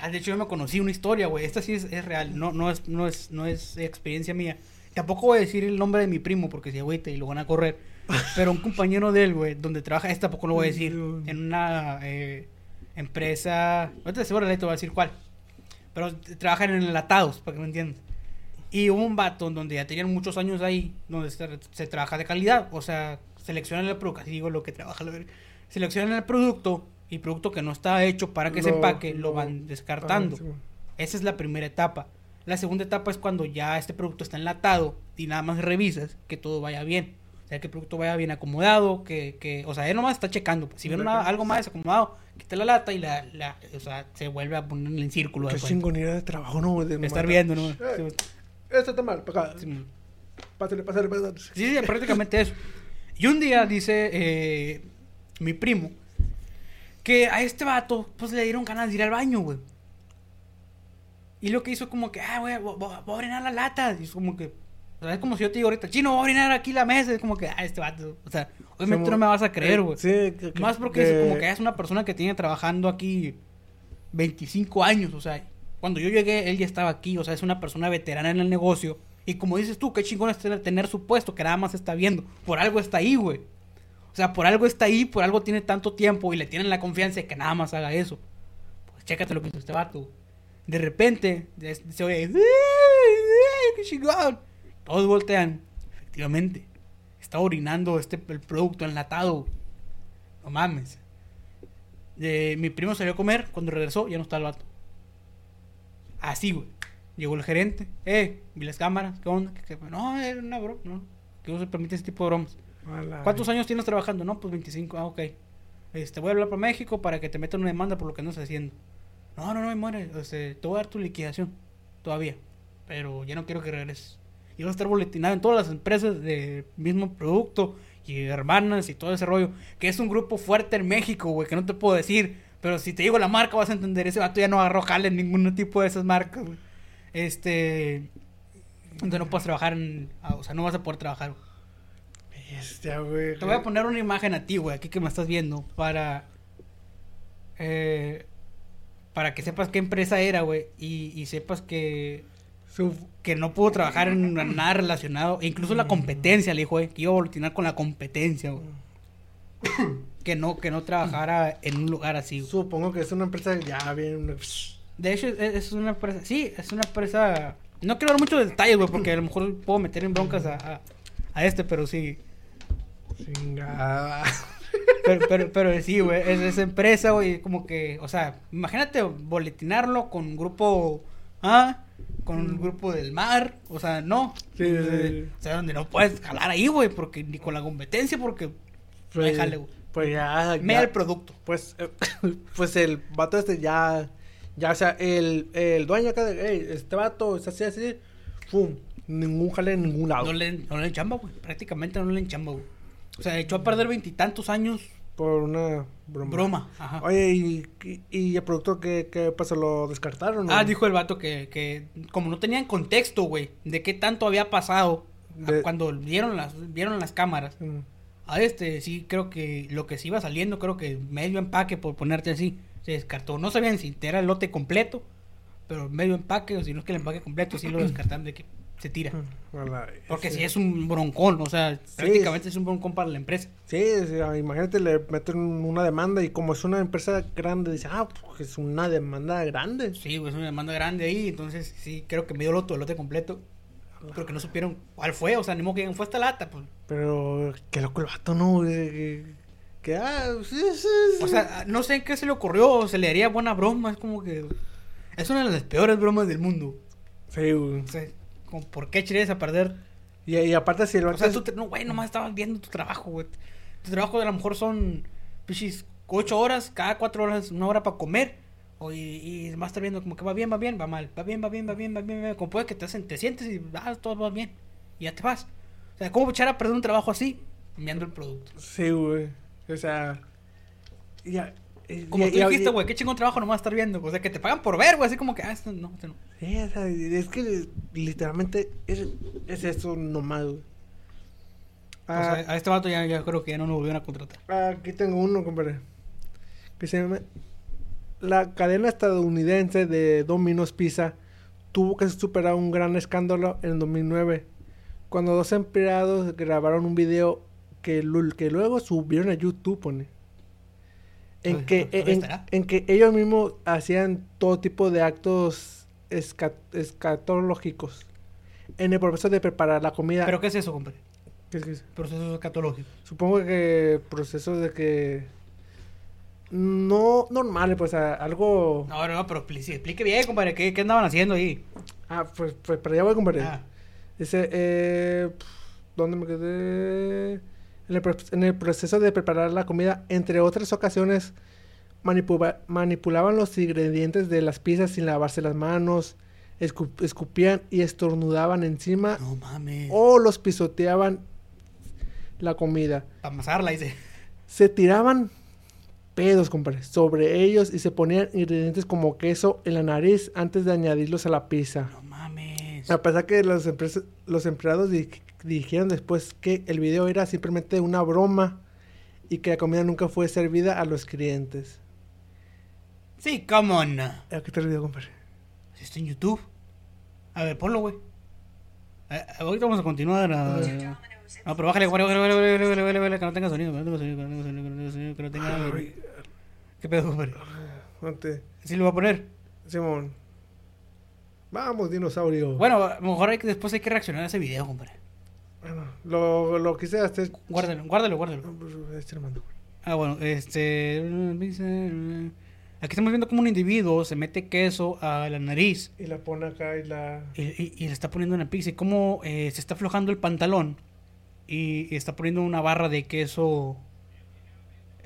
Ah, de hecho, yo me conocí una historia, güey. Esta sí es, es real. No, no, es, no, es, no es experiencia mía. Tampoco voy a decir el nombre de mi primo porque si agüita y lo van a correr. Pero un compañero de él, güey, donde trabaja, este tampoco lo voy a decir. En una eh, empresa. Ahorita seguro te voy a decir cuál. Pero trabajan en enlatados, para que me entiendas. Y hubo un vato donde ya tenían muchos años ahí, donde se, se trabaja de calidad. O sea, seleccionan el producto, así digo lo que trabaja. Seleccionan el producto y producto que no está hecho para que se empaque, lo lo- van descartando. Esa es la primera etapa. La segunda etapa es cuando ya este producto está enlatado y nada más revisas que todo vaya bien. O sea, que el producto vaya bien acomodado, que, que o sea, él nomás está checando. Si ven una- algo más desacomodado, quita la lata y la, la, o sea, se vuelve a poner en círculo. Qué chingonera de trabajo, ¿no? De estar viendo, ¿no? Eh, Sí, Este está mal, para acá. sí. Pásale, pásale, pásale. Sí, sí, prácticamente eso. Y un día dice eh, mi primo que a este vato pues le dieron ganas de ir al baño, güey. Y lo que hizo como que, ah, güey, voy, a orinar la lata. Y es como que, o sea, es como si yo te digo ahorita, chino, voy a orinar aquí la mesa. Es como que, ah, este vato. O sea, obviamente no me vas a creer, güey. Sí, que- que- Más porque que- es como que es una persona que tiene trabajando aquí 25 años, o sea, cuando yo llegué él ya estaba aquí, o sea, es una persona veterana en el negocio. Y como dices tú, qué chingón es tener, tener su puesto que nada más está viendo. Por algo está ahí, güey. O sea, por algo está ahí, por algo tiene tanto tiempo y le tienen la confianza de que nada más haga eso. Pues chécate lo que hizo este vato. De repente, de- se oye, "¡Ay, ay, qué chingón! Todos voltean. Efectivamente, está orinando este, el producto enlatado. No mames. Eh, mi primo salió a comer, cuando regresó ya no está el vato. Así, güey. Llegó el gerente, eh, vi las cámaras, ¿qué onda? ¿Qué- qué? No, era una broma, no. Que no se permite ese tipo de bromas. ¿Cuántos años tienes trabajando? No, pues 25, ah, ok. Este, voy a hablar para México para que te metan una demanda por lo que no estás haciendo. No, no, no, muere. Este, te voy a dar tu liquidación, todavía. Pero ya no quiero que regreses. Y va a estar boletinado en todas las empresas de mismo producto y hermanas y todo ese rollo. Que es un grupo fuerte en México, güey, que no te puedo decir. Pero si te digo la marca vas a entender. Ese vato ya no agarró jale en ningún tipo de esas marcas, güey. Este... Donde no puedes trabajar en... ah, O sea, no vas a poder trabajar. güey. Bestia, güey. Te voy a poner una imagen a ti, güey, aquí que me estás viendo, para... eh, para que sepas qué empresa era, güey, y, y sepas que, que no pudo trabajar en nada relacionado, e incluso la competencia, le dijo, güey, que iba a evolucionar con la competencia, güey. que no, que no trabajara en un lugar así, güey. Supongo que es una empresa ya bien. De hecho, es, es una empresa, sí, es una empresa... No quiero dar muchos detalles, güey, porque a lo mejor puedo meter en broncas a, a, a este, pero sí. Chingada. Pero, pero, pero sí, güey, es esa empresa, güey, como que, o sea, imagínate boletinarlo con un grupo A, con un grupo del mar, o sea, no. Sí, sí, sí. O sea, donde no puedes jalar ahí, güey, porque ni con la competencia, porque Pues, Déjale, güey. pues ya. ya- el producto. Pues, eh, pues el vato este ya. Ya, o sea, el, el dueño acá de. "Ey, este vato es así, así. ¡Fum! Ningún jale en ningún lado. No le, no le enchamba, güey, prácticamente no le enchamba, güey. O sea, echó a perder veintitantos años, Por una broma. broma, ajá. Oye, ¿y, y, y el producto que, que pasó? ¿Lo descartaron? Ah, dijo el vato que, que como no tenían contexto, güey, de qué tanto había pasado De- cuando vieron las, vieron las cámaras. Mm. A este, sí, creo que lo que se iba saliendo, creo que medio empaque, por ponerte así, se descartó. No sabían si era el lote completo, pero medio empaque, o si no es que el empaque completo, sí lo descartaron de que se tira. Verdad, Porque sí. si es un broncón, o sea, prácticamente es un broncón para la empresa. Sí, sí, ah, imagínate, le meten una demanda y como es una empresa grande, dice, ah, pues es una demanda grande. Sí, güey, es una demanda grande ahí, entonces sí, creo que medio loto, el lote completo. Pero que no supieron cuál fue, o sea, ni modo que fue esta lata, pues. Pero qué loco el vato, ¿no? Que, que, ah, sí, sí, sí. O sea, no sé en qué se le ocurrió, se le haría buena broma, es como que... Es una de las peores bromas del mundo. Sí, güey. O sea, como, ¿por qué echarías a perder? Y, y aparte, si el O sea, tú, te- no, güey, nomás estabas viendo tu trabajo, güey. Tu trabajo a lo mejor son, pichis, ocho horas, cada cuatro horas, una hora para comer. O, y, y vas a estar viendo como que va bien, va bien, va mal, va bien, va bien, va bien, va bien, va bien. Como puede que te, hacen- te sientes y ah, todo va bien. Y ya te vas. O sea, ¿cómo echar a perder un trabajo así? Enviando el producto. Sí, güey. O sea, ya. Como y- tú dijiste, güey, qué chingón trabajo nomás estar viendo. O sea, que te pagan por ver, güey, así como que, ah, esto no, esto no. Sí, o sea, es que literalmente es, es eso nomás, güey. O Ah, sea, a este vato ya, ya creo que ya no lo volvieron a contratar. Aquí tengo uno, compadre. Que se llama. La cadena estadounidense de Domino's Pizza tuvo que superar un gran escándalo en 2009. Cuando dos empleados grabaron un video que luego subieron a YouTube, pone. En que, en, en que ellos mismos hacían todo tipo de actos esca- escatológicos. En el proceso de preparar la comida. ¿Pero qué es eso, compadre? ¿Qué es eso? Proceso escatológico. Supongo que procesos de que no normales, pues a- algo. No, no, pero expli- sí, explique bien, compadre, ¿qué, qué andaban haciendo ahí? Ah, pues, pues para allá voy, compadre. Ah, Dice, eh, ¿dónde me quedé? En el, pro- en el proceso de preparar la comida, entre otras ocasiones, manipula- manipulaban los ingredientes de las pizzas sin lavarse las manos, escu- escupían y estornudaban encima no mames. o los pisoteaban la comida. Para amasarla, dice. Se tiraban pedos, compadre, sobre ellos y se ponían ingredientes como queso en la nariz antes de añadirlos a la pizza. No mames. A pesar que los, los empleados di dijeron después que el video era simplemente una broma y que la comida nunca fue servida a los clientes. Sí, come on. Qué te olvidó, compadre? Está en YouTube. A ver, ponlo, güey. Ahorita vamos a continuar. A... No, pero bájale, bájale, bájale, bájale, bájale, bájale, bájale, que no tenga sonido, que no tenga sonido, que no tenga sonido, que no tenga sonido, que ¿Qué pedo, compadre? Ah, ¿Sí lo va a poner? Simón. Vamos, dinosaurio. Bueno, a lo mejor hay que, después hay que reaccionar a ese video, compadre. Bueno, lo, lo quise hacer. Guárdalo, guárdalo, guárdalo. No, pues, este mando. Ah, bueno, este... Aquí estamos viendo como un individuo se mete queso a la nariz Y la pone acá y la. y, y- y le está poniendo una pizza y cómo eh, se está aflojando el pantalón y, y está poniendo una barra de queso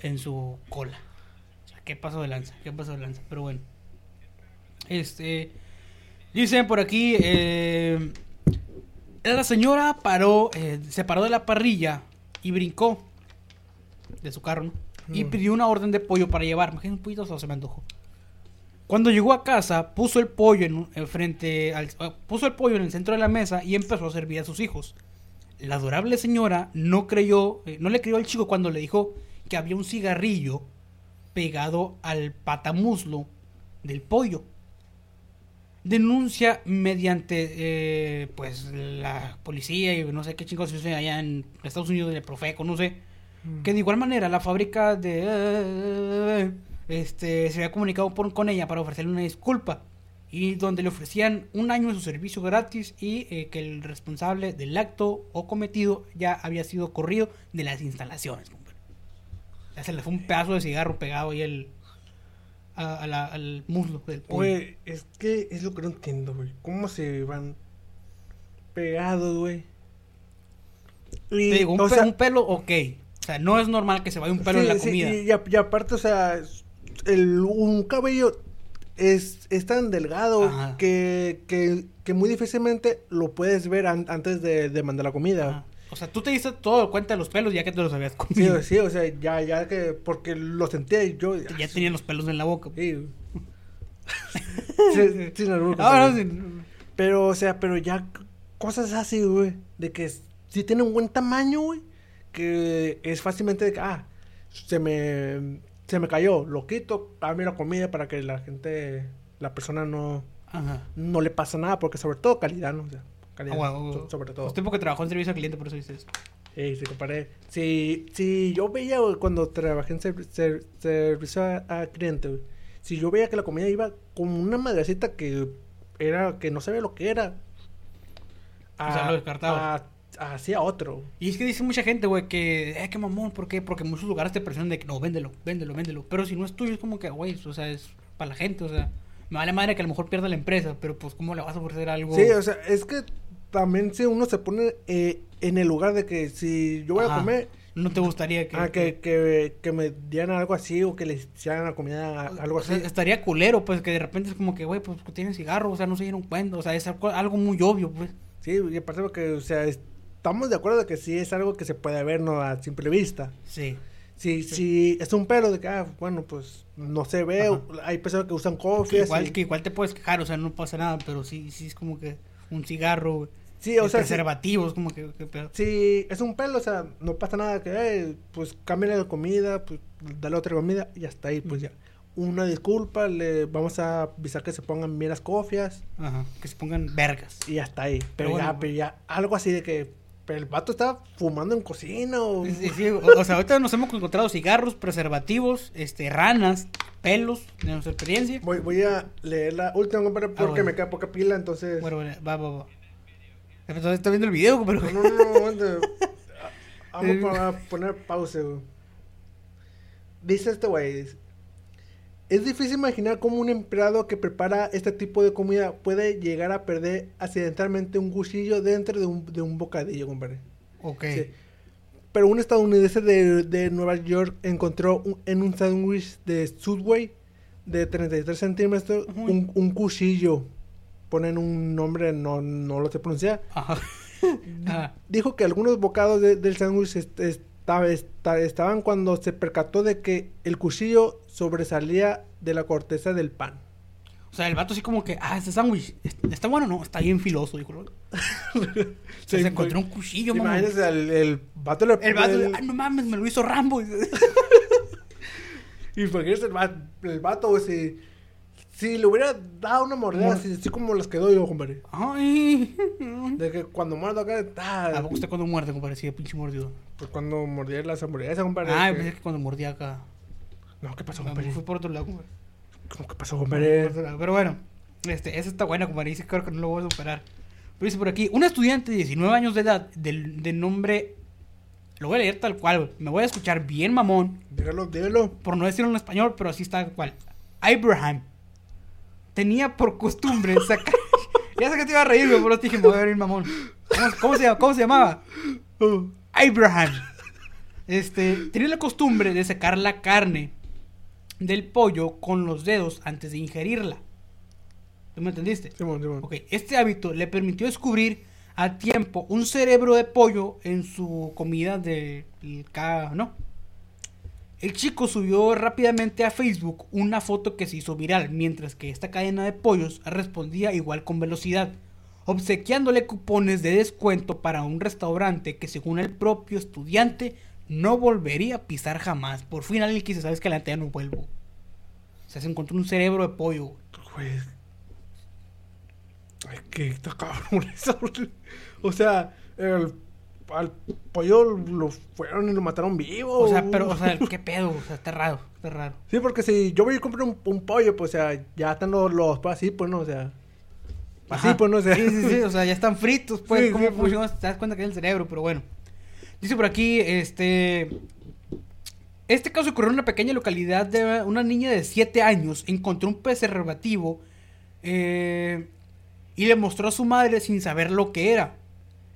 en su cola. O sea, ¿qué pasó de lanza? ¿Qué pasó de lanza? Pero bueno. Este... Dicen por aquí... Eh, la señora paró, eh, se paró de la parrilla y brincó de su carro, ¿no? Y Mm. pidió una orden de pollo para llevar. Imagínate un pollito o se me antojó. Cuando llegó a casa, puso el pollo en frente al, eh, puso el pollo en el centro de la mesa y empezó a servir a sus hijos. La adorable señora no creyó, eh, no le creyó al chico cuando le dijo que había un cigarrillo pegado al patamuslo del pollo. Denuncia mediante, eh, pues, la policía y no sé qué chingos se allá en Estados Unidos, el Profeco, no sé. Que de igual manera la fábrica de... Este, se había comunicado por- con ella para ofrecerle una disculpa. Y donde le ofrecían un año de su servicio gratis y eh, que el responsable del acto o cometido ya había sido corrido de las instalaciones. Ya se le fue un pedazo de cigarro pegado ahí el, a- a la- al muslo del. Güey, es que es lo que no entiendo, güey. ¿Cómo se van pegados, güey? Te digo, un, o sea, un pelo, ok. O sea, no es normal que se vaya un pelo en sí, la sí, comida. y, y a- y aparte, o sea, el, un cabello es, es tan delgado que, que, que muy difícilmente lo puedes ver an- antes de, de mandar la comida. Ajá. O sea, tú te diste todo cuenta de los pelos ya que te los habías Sí, comido. sí, o sea, ya, ya que, porque lo sentía y yo. Ya tenían los pelos en la boca. Sí. Sí, sin albur, Ah, no, sí. Pero, o sea, pero ya cosas así, güey. De que si tiene un buen tamaño, güey. Que es fácilmente de que, ah, se me, se me cayó. Lo quito, cambio la comida para que la gente, la persona no, Ajá. no le pasa nada. Porque sobre todo calidad, ¿no? O sea, calidad. Ah, bueno, so- sobre todo. Usted porque trabajó en servicio al cliente, por eso dice eso. Sí, sí, compadre. Si, si yo veía, cuando trabajé en servi- ser- servicio a, a cliente, si yo veía que la comida iba con una madrecita que era, que no sabía lo que era. O sea, lo descartaba. a- Hacía otro. Y es que dice mucha gente, güey, que, eh, qué mamón, ¿por qué? Porque en muchos lugares te presionan de que no, véndelo, véndelo, véndelo. Pero si no es tuyo, es como que, güey, o sea, es para la gente, o sea, me vale madre que a lo mejor pierda la empresa, pero pues, ¿cómo le vas a ofrecer algo? Sí, o sea, es que también si uno se pone eh, en el lugar de que si yo voy a comer, No te gustaría que. ah, que, que, que me dieran algo así o que le hicieran la comida algo o sea, así. estaría culero, pues, que de repente es como que, güey, pues, tienen cigarro, o sea, no se dieron cuenta, o sea, es algo, muy obvio, pues. Sí, y aparte porque, o sea, estamos de acuerdo de que sí es algo que se puede ver, ¿no? A simple vista. Sí. Si, si es un pelo de que, ah, bueno, pues no se ve, Ajá. hay personas que usan Que cofias. igual, y- que igual te puedes quejar, o sea, no pasa nada, pero sí, sí es como que un cigarro, güey. Sí, o sea, sí, preservativos, como que, que pedo. si es un pelo, o sea, no pasa nada que, eh, pues cámbiale la comida, pues dale otra comida y hasta ahí, pues ya. Una disculpa, le vamos a avisar que se pongan bien las cofias Ajá, que se pongan vergas. y hasta ahí. Pero, Pero ya, bueno. pero ya, algo así de que pero el vato estaba fumando en cocina o... Sí, sí, o, o sea, ahorita nos hemos encontrado cigarros, preservativos, este, ranas, pelos, de nuestra experiencia. Voy, voy a leer la última, porque Ah, bueno. me queda poca pila, entonces... Bueno, bueno, va, va, va. Está viendo el video, pero... No, no, no, no, aguanta. Vamos a poner pausa, güey. Dice este güey. Es difícil imaginar cómo un empleado que prepara este tipo de comida puede llegar a perder accidentalmente un cuchillo dentro de un, de un bocadillo, compadre. Ok. Sí. Pero un estadounidense de, de Nueva York encontró un- en un sándwich de Subway de 33 centímetros un, un cuchillo. Ponen un nombre, no, no lo sé pronunciar. Ajá. Ajá. Dijo que algunos bocados de- del sándwich est- esta- esta- estaban cuando se percató de que el cuchillo sobresalía de la corteza del pan. O sea, el vato así como que, ah, este sándwich, ¿está bueno? No, está bien filoso, dijo. Sí, se encontró un cuchillo, mamá. Imagínese, el, el vato le El vato, el- ah, no mames, me lo hizo Rambo. Imagínese el vato, el vato, güey, si, le hubiera dado una mordida, Mor- así, así como las quedó yo, compadre. Ay. De que cuando muerdo acá, ¿A ah, poco usted cuando muerde, compadre? Sí, pinche mordido. pues cuando mordía las hamburguesas, compadre. Ah, que- pensé que cuando mordía acá. No, ¿qué pasó, Me compadre? fui por otro lado, compadre. ¿Cómo que pasó, compadre? Pero bueno, este, esa está buena, compadre. Dice creo que no lo voy a superar. Pero dice por aquí, un estudiante de 19 años de edad, del, de nombre... Lo voy a leer tal cual. Me voy a escuchar bien mamón, Dígalo, dígalo. por no decirlo en español, pero así está tal cual. Abraham tenía por costumbre sacar... ya sé que te iba a reír, pero te dije, me voy a reír mamón. ¿Cómo, cómo se, llama- cómo se llamaba? Oh. Abraham. Este, tenía la costumbre de sacar la carne del pollo con los dedos antes de ingerirla. ¿Tú me entendiste? Simón, Simón. Ok, este hábito le permitió descubrir a tiempo un cerebro de pollo en su comida de cada, ¿no? El chico subió rápidamente a Facebook una foto que se hizo viral, mientras que esta cadena de pollos respondía igual con velocidad, obsequiándole cupones de descuento para un restaurante que según el propio estudiante no volvería a pisar jamás. Por fin alguien dice, sabes que la ya no vuelvo. O sea, se encontró un cerebro de pollo. Ay, que está cabrón. O sea, el, al pollo lo fueron y lo mataron vivo. O sea, pero, o sea, qué pedo, o sea, está raro, está raro. Sí, porque si yo voy y compro un, un pollo, pues, o sea, ya están los, los pues, así, pues, no, o sea. Así, Ajá. pues, no, o sea. Sí, sí, sí, o sea, ya están fritos, pues, Sí, ¿cómo sí, pues. funciona? Te das cuenta que es el cerebro, pero bueno. Dice por aquí, este... Este caso ocurrió en una pequeña localidad de una niña de 7 años encontró un preservativo eh, y le mostró a su madre sin saber lo que era.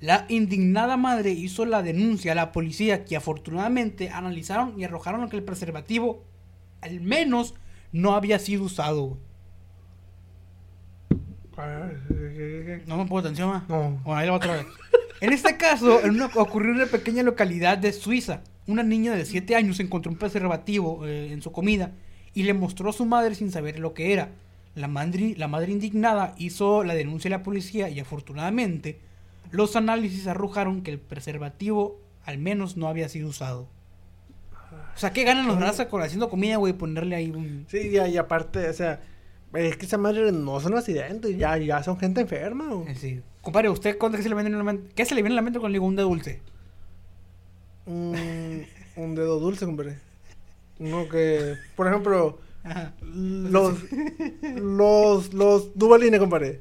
La indignada madre hizo la denuncia a la policía que afortunadamente analizaron y arrojaron que el preservativo al menos no había sido usado. güey. Ay, ¿qué- qué- No me pongo atención, ¿ah? No. Bueno, ahí la otra vez. En este caso, en una- ocurrió en una pequeña localidad de Suiza. Una niña de 7 años encontró un preservativo eh, en su comida y le mostró a su madre sin saber lo que era. La madre, la madre indignada hizo la denuncia a la policía y afortunadamente los análisis arrojaron que el preservativo al menos no había sido usado. O sea, ¿qué ganan los raza con haciendo comida, güey? Ponerle ahí un... Sí, y aparte, o sea, es que esa madre no son accidentes, ya, ya son gente enferma. güey. eh, sí. Compadre, ¿usted cuándo qué se le viene en la mente? ¿Qué se le viene en la mente con el de dulce? Un, un dedo dulce, hombre. Uno que, por ejemplo, Ajá. los, los, los dubalines, compadre.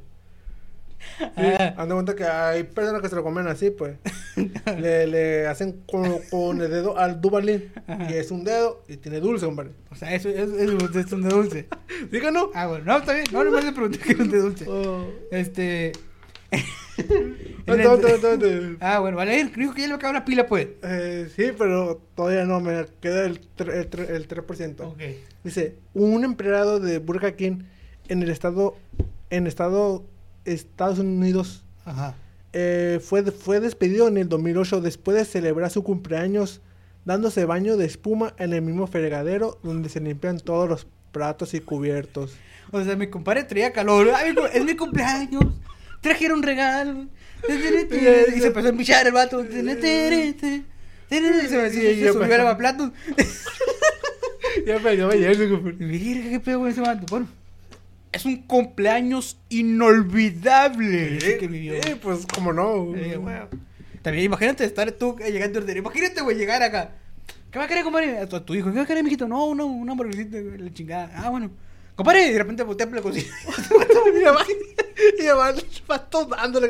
Sí, de cuenta que hay personas que se lo comen así, pues. le, le hacen con, con el dedo al dubalín. Y es un dedo y tiene dulce, hombre. O sea, eso es, un de dulce. ¿Diga no? Ah, bueno, no, está bien. No, no me pregunté qué es un de dulce. Oh. Este. No. ah, bueno, vale, dijo que ya le acaba la pila, pues. Eh, sí, pero todavía no, me queda el, tre- el, tre- el 3%. Ok. Dice, un empleado de Burger King en el estado, en estado, Estados Unidos, Ajá. eh, fue, fue despedido en el 2008 después de celebrar su cumpleaños dándose baño de espuma en el mismo fregadero donde se limpian todos los platos y cubiertos. O sea, mi compadre traía calor. Ay, es mi cumpleaños. Trajeron regalo. Y se empezó a empichar el vato. Y se me, subió a lavaplatos. ya me Y mira, qué pedo con ese vato. Bueno, es un cumpleaños inolvidable que vivió. Eh, pues, como no. Eh, bueno. También imagínate estar tú eh, llegando al. Imagínate, güey, llegar acá. ¿Qué va a querer, compadre? A tu, a tu hijo. ¿Qué va a querer, mijito? No, no, una hamburguesita, la chingada. Ah, bueno. Compadre, y de repente por la cocina. y ya va, va, todo dándole.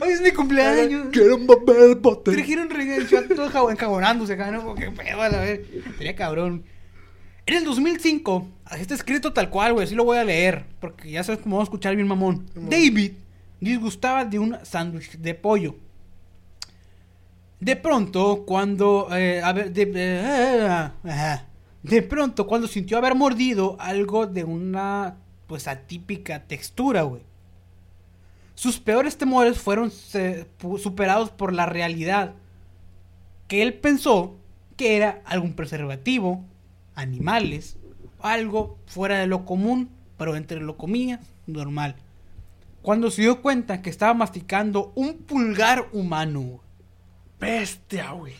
Hoy es mi cumpleaños. Quiero un papel bote. Trajeron regalo, todo enjabonándose acá, ¿no? Porque pedo a la vez. Sería cabrón. En el 2005, así está escrito tal cual, güey, así lo voy a leer, porque ya sabes cómo vamos a escuchar bien mamón. David disgustaba de un sándwich de pollo. De pronto, cuando... eh, a ver, de, eh, ajá. de pronto, cuando sintió haber mordido algo de una, pues, atípica textura, güey. Sus peores temores fueron se- superados por la realidad. Que él pensó que era algún preservativo, animales, algo fuera de lo común, pero entre lo comillas, normal. Cuando se dio cuenta que estaba masticando un pulgar humano. Bestia, güey.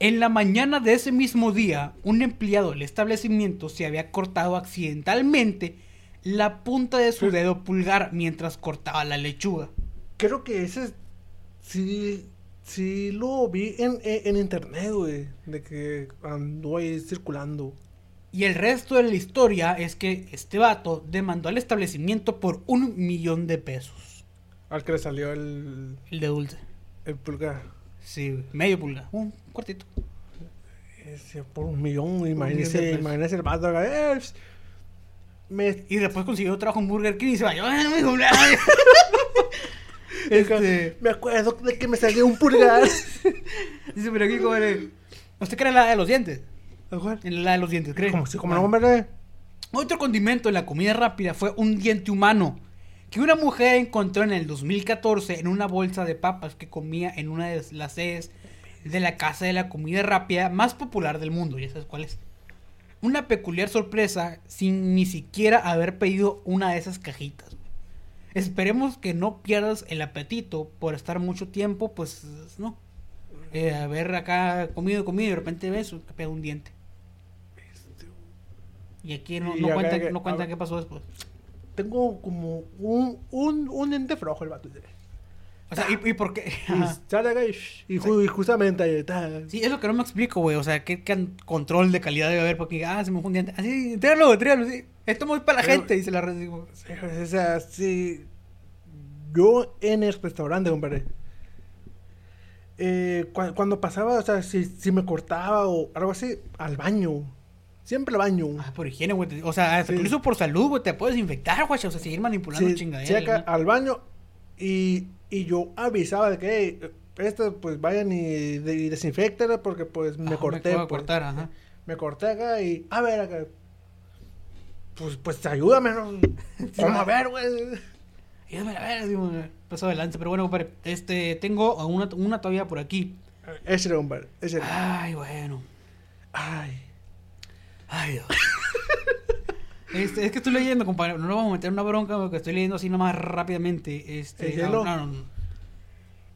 En la mañana de ese mismo día, un empleado del establecimiento se había cortado accidentalmente la punta de su dedo pulgar mientras cortaba la lechuga. Creo que ese es- sí, sí lo vi en, en, en internet, güey. De que andó ahí circulando. Y el resto de la historia es que este vato demandó al establecimiento por un millón de pesos. Al que le salió el, El de dulce. el pulgar. Sí, medio pulgar. Un cuartito. Por un millón, imagínese, imagínese el vato eh, me, Y después consiguió trabajo en Burger King y se va. Este, me acuerdo de que me salió un pulgar. dice, pero aquí, cobre. ¿Usted cree en la de los dientes? En la de los dientes, ¿cree? Como como no, Bueno. hombre. Otro condimento en la comida rápida fue un diente humano que una mujer encontró en el 2014 en una bolsa de papas que comía en una de las sedes de la casa de la comida rápida más popular del mundo. ¿Ya sabes cuál es? Una peculiar sorpresa sin ni siquiera haber pedido una de esas cajitas. Esperemos que no pierdas el apetito por estar mucho tiempo, pues no. Eh, a ver acá comido, comido y de repente ves, te pega un diente. Y aquí no, no cuenta, que- no cuenta ver. qué pasó después. Tengo como un, un, un ente flojo el vato. O sea, ¿y, y por qué? Y sale acá y, y ju- y justamente ahí está. Sí, es lo que no me explico, güey. O sea, ¿qué, qué control de calidad debe haber? Porque, ah, se me fue un diente. Así, entrégalo, entrégalo, sí. Esto es muy para la Pero- gente. Y se la recibo. O sea, sí. Yo en el restaurante, compadre. Eh, cua- cuando pasaba, o sea, si, si me cortaba o algo así, al baño. Siempre al baño. Ah, por higiene, güey. O sea, hasta Sí. incluso por salud, güey. Te puedes infectar, güey. O sea, seguir manipulando Sí, chingaderas. sí, acá, ¿no? al baño. Y, y yo avisaba de que, hey, esto pues vayan y, de, y desinfectenla porque pues me Ah, corté. de pues. cortar, ajá. Me corté acá y, a ver, acá. Pues, pues ayúdame, ¿no? Vamos a ver, güey. Y a ver, digo, pasó adelante. Pero bueno, compadre, este, tengo una, una todavía por aquí. Ese era, compadre. Ese. Ay, bueno. Ay. Ay, Dios. Este, es que estoy leyendo, compadre. No lo vamos a meter en una bronca porque estoy leyendo así nomás rápidamente. Este, El no, hielo. no, no, no.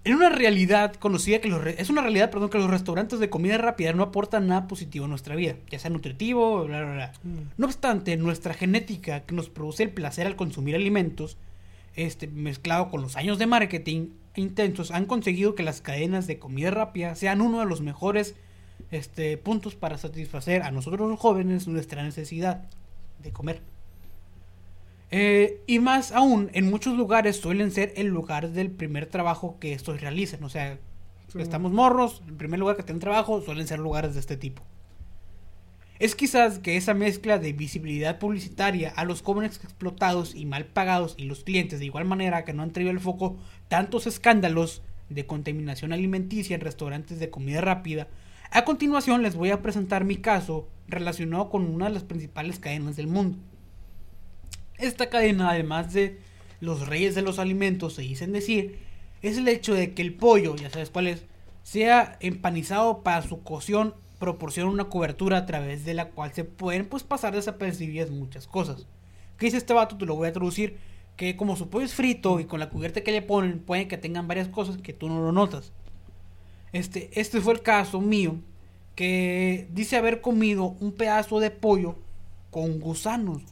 En una realidad conocida que los re- es una realidad, perdón, que los restaurantes de comida rápida no aportan nada positivo a nuestra vida, ya sea nutritivo, bla, bla, bla. Mm. No obstante, nuestra genética que nos produce el placer al consumir alimentos, este, mezclado con los años de marketing intensos, han conseguido que las cadenas de comida rápida sean uno de los mejores este, puntos para satisfacer a nosotros los jóvenes nuestra necesidad de comer. Eh, y más aún, en muchos lugares suelen ser el lugar del primer trabajo que estos realicen. O sea, Sí. estamos morros, el primer lugar que tienen trabajo suelen ser lugares de este tipo. Es quizás que esa mezcla de visibilidad publicitaria a los jóvenes explotados y mal pagados y los clientes de igual manera que no han traído el foco tantos escándalos de contaminación alimenticia en restaurantes de comida rápida. A continuación les voy a presentar mi caso relacionado con una de las principales cadenas del mundo. Esta cadena, además de los reyes de los alimentos, se dicen decir, es el hecho de que el pollo, ya sabes cuál es, sea empanizado para su cocción, proporciona una cobertura a través de la cual se pueden pues pasar desapercibidas muchas cosas. ¿Qué dice este vato? Te lo voy a traducir. Que como su pollo es frito y con la cubierta que le ponen, pueden que tengan varias cosas que tú no lo notas. Este, este fue el caso mío, que dice haber comido un pedazo de pollo con gusanos.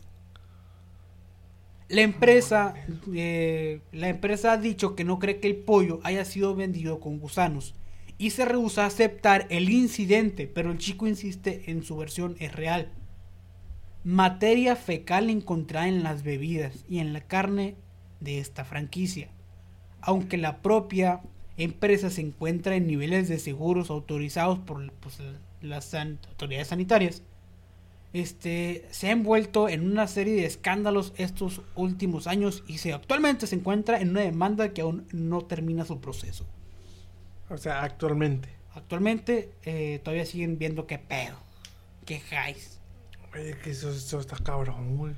La empresa, eh, la empresa ha dicho que no cree que el pollo haya sido vendido con gusanos y se rehúsa a aceptar el incidente, pero el chico insiste en su versión es real. Materia fecal encontrada en las bebidas y en la carne de esta franquicia. Aunque la propia empresa se encuentra en niveles de seguros autorizados por pues, las autoridades sanitarias, este, se ha envuelto en una serie de escándalos estos últimos años y se actualmente se encuentra en una demanda que aún no termina su proceso. O sea, actualmente. Actualmente eh, todavía siguen viendo qué pedo, qué highs. Oye, que eso, eso está cabrón, güey.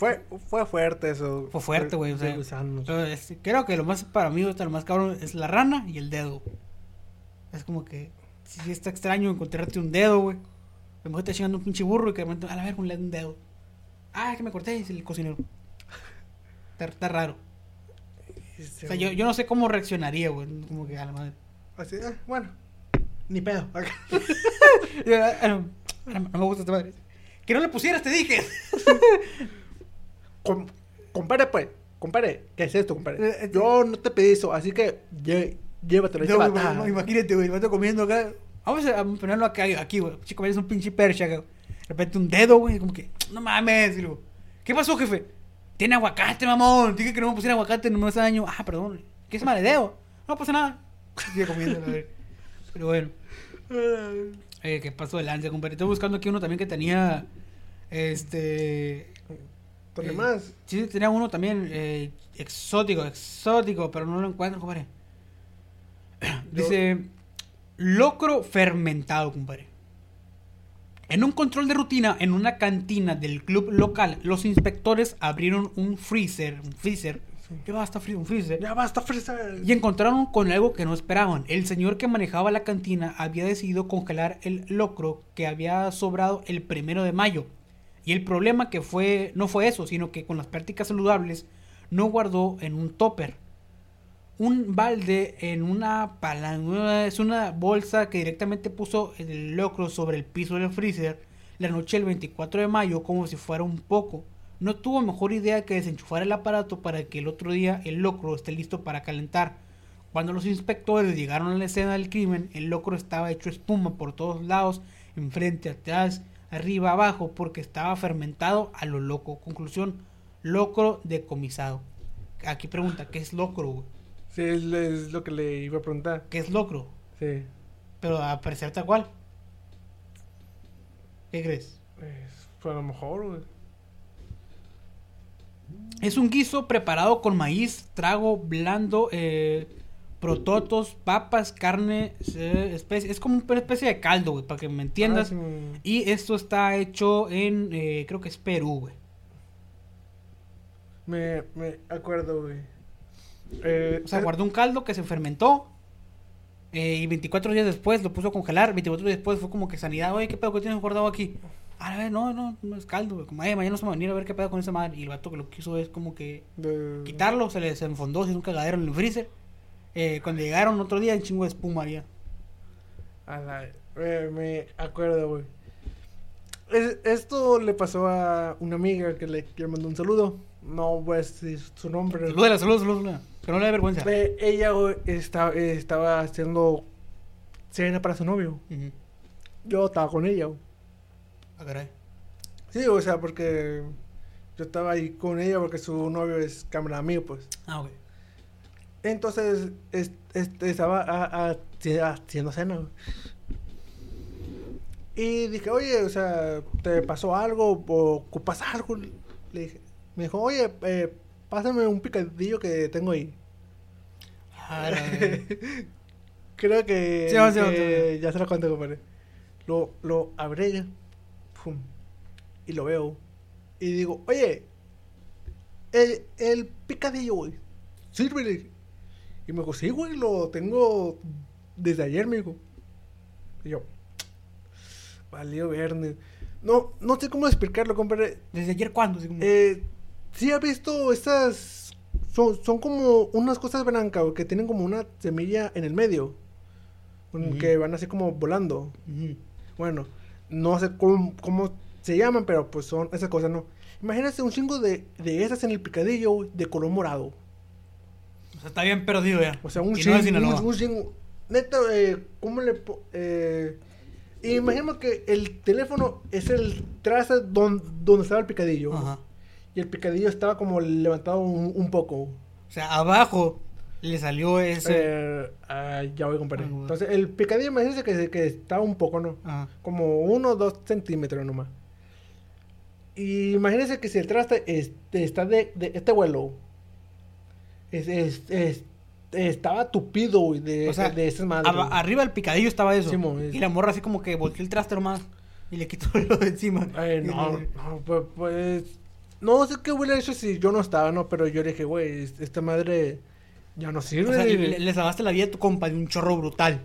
Fue, fue fuerte eso. Fue fuerte, güey. O sea, es- creo que lo más para mí, lo más cabrón es la rana y el dedo. Es como que sí está extraño encontrarte un dedo, güey. A lo mejor chingando un pinche burro y que de a la ver, un dedo. Ah, que me corté, es el cocinero. Está, está raro. Este, O sea, yo, yo no sé cómo reaccionaría, güey. Como que a la madre. Así, ah, bueno. Ni pedo. Ah, no, ah, no me gusta esta madre. Que no le pusieras, te dije. Com- pues. Compadre, ¿qué es esto, Eh, compadre? eh, Yo no te pedí eso, así que lle- llévatelo. No, Ah, no, imagínate, güey, estoy comiendo acá. Vamos a ponerlo acá, aquí, güey. Chico, es un pinche percha, güey. De repente un dedo, güey, como que, no mames. Y luego, ¿qué pasó, jefe? Tiene aguacate, mamón. Dije que no me pusiera aguacate, me hace daño. Ah, perdón. ¿Qué es mal de dedo? No pasa nada. Sigue comiendo. Pero bueno. Eh, ¿Qué pasó de lanza, compadre? Estoy buscando aquí uno también que tenía. Este. ¿Dónde eh, más? Sí, tenía uno también eh, exótico, exótico, pero no lo encuentro, compadre. Dice. Locro fermentado, compadre. En un control de rutina en una cantina del club local, los inspectores abrieron un freezer, un freezer Ya basta, un freezer. Ya basta, fresa. Y encontraron con algo que no esperaban. El señor que manejaba la cantina había decidido congelar el locro que había sobrado el primero de mayo. Y el problema que fue no fue eso, sino que con las prácticas saludables no guardó en un topper. Un balde en una palanca, es una bolsa que directamente puso el locro sobre el piso del freezer la noche del 24 de mayo como si fuera un poco. No tuvo mejor idea que desenchufar el aparato para que el otro día el locro esté listo para calentar. Cuando los inspectores llegaron a la escena del crimen, el locro estaba hecho espuma por todos lados, enfrente, atrás, arriba, abajo, porque estaba fermentado a lo loco. Conclusión, locro decomisado. Aquí pregunta, ¿qué es locro? güey? Sí, es, es lo que le iba a preguntar. ¿Qué es locro? Sí. Pero a parecer tal cual. ¿Qué crees? Es, pues a lo mejor, güey. Es un guiso preparado con maíz, trago blando, eh, prototos, papas, carne, eh, especie- es como una especie de caldo, güey, para que me entiendas. Ah, sí. Y esto está hecho en, eh, creo que es Perú, güey. Me, me acuerdo, güey. Eh, O sea, eh, guardó un caldo que se fermentó. eh, y 24 días después lo puso a congelar. 24 días después fue como que sanidad. Oye, ¿qué pedo que tienes guardado aquí? A ver, no, no, no es caldo. güey. Como, "Eh, mañana nos vamos a venir a ver qué pedo con esa madre. Y el vato que lo quiso es como que de- quitarlo. Se le se enfondó, se hizo un cagadero en el freezer. Eh, cuando llegaron otro día, un chingo de espuma había. A la- eh, me acuerdo, güey. Es- esto le pasó a una amiga que le, que le mandó un saludo. No voy a decir su nombre. Salúdala, salúdala, salúdala. Que no le dé vergüenza. Eh, ella güey, está- estaba haciendo cena para su novio. Yo estaba con ella. güey. Ah, caray. Sí, o sea, porque yo estaba ahí con ella porque su novio es cámara amigo, pues. Ah, ok. Entonces, es- estaba a- a- haciendo cena. Y dije, oye, o sea, ¿te pasó algo o ocupas algo? Le dije, me dijo, oye, eh, pásame un picadillo que tengo ahí. Ah. Creo que, Sí, sí, que ya se lo conté, compadre. Lo, lo abré, pum, y lo veo. Y digo, oye, el, el picadillo, güey, sírvele. Y me dijo, sí, güey, lo tengo desde ayer, me dijo. Y yo, valió verne. No, no sé cómo explicarlo, compadre. ¿Desde ayer cuándo? Eh, sí, ha visto estas. Son, son como unas cosas blancas que tienen como una semilla en el medio. Que van así como volando. Bueno, no sé cómo, cómo se llaman, pero pues son esas cosas, ¿no? Imagínate un chingo de, de esas en el picadillo de color morado. O sea, está bien perdido ya. O sea, un Y no chingo. de Sinaloa. un, un. Neta, eh, ¿cómo le. Eh, imaginemos que el teléfono es el traste don- donde estaba el picadillo. Ajá. Y el picadillo estaba como levantado un, un poco. O sea, abajo le salió ese. Eh, ah, ya voy a comparar. Ah. Entonces, el picadillo, imagínense que, que estaba un poco, ¿no? Ajá. Como uno o dos centímetros nomás. Y imagínense que si el traste es- está de, de este vuelo, es, es- es- estaba tupido güey, de, O sea, de esas madres. Arriba del picadillo estaba eso. Y la morra así como que volteó el traste nomás. Y le quitó lo de encima. Ay, Y no, le- no, pues, pues, no sé qué hubiera hecho si yo no estaba, ¿no? Pero yo le dije, güey, es- esta madre ya no sirve. O sea, le, le salvaste la vida a tu compa de un chorro brutal.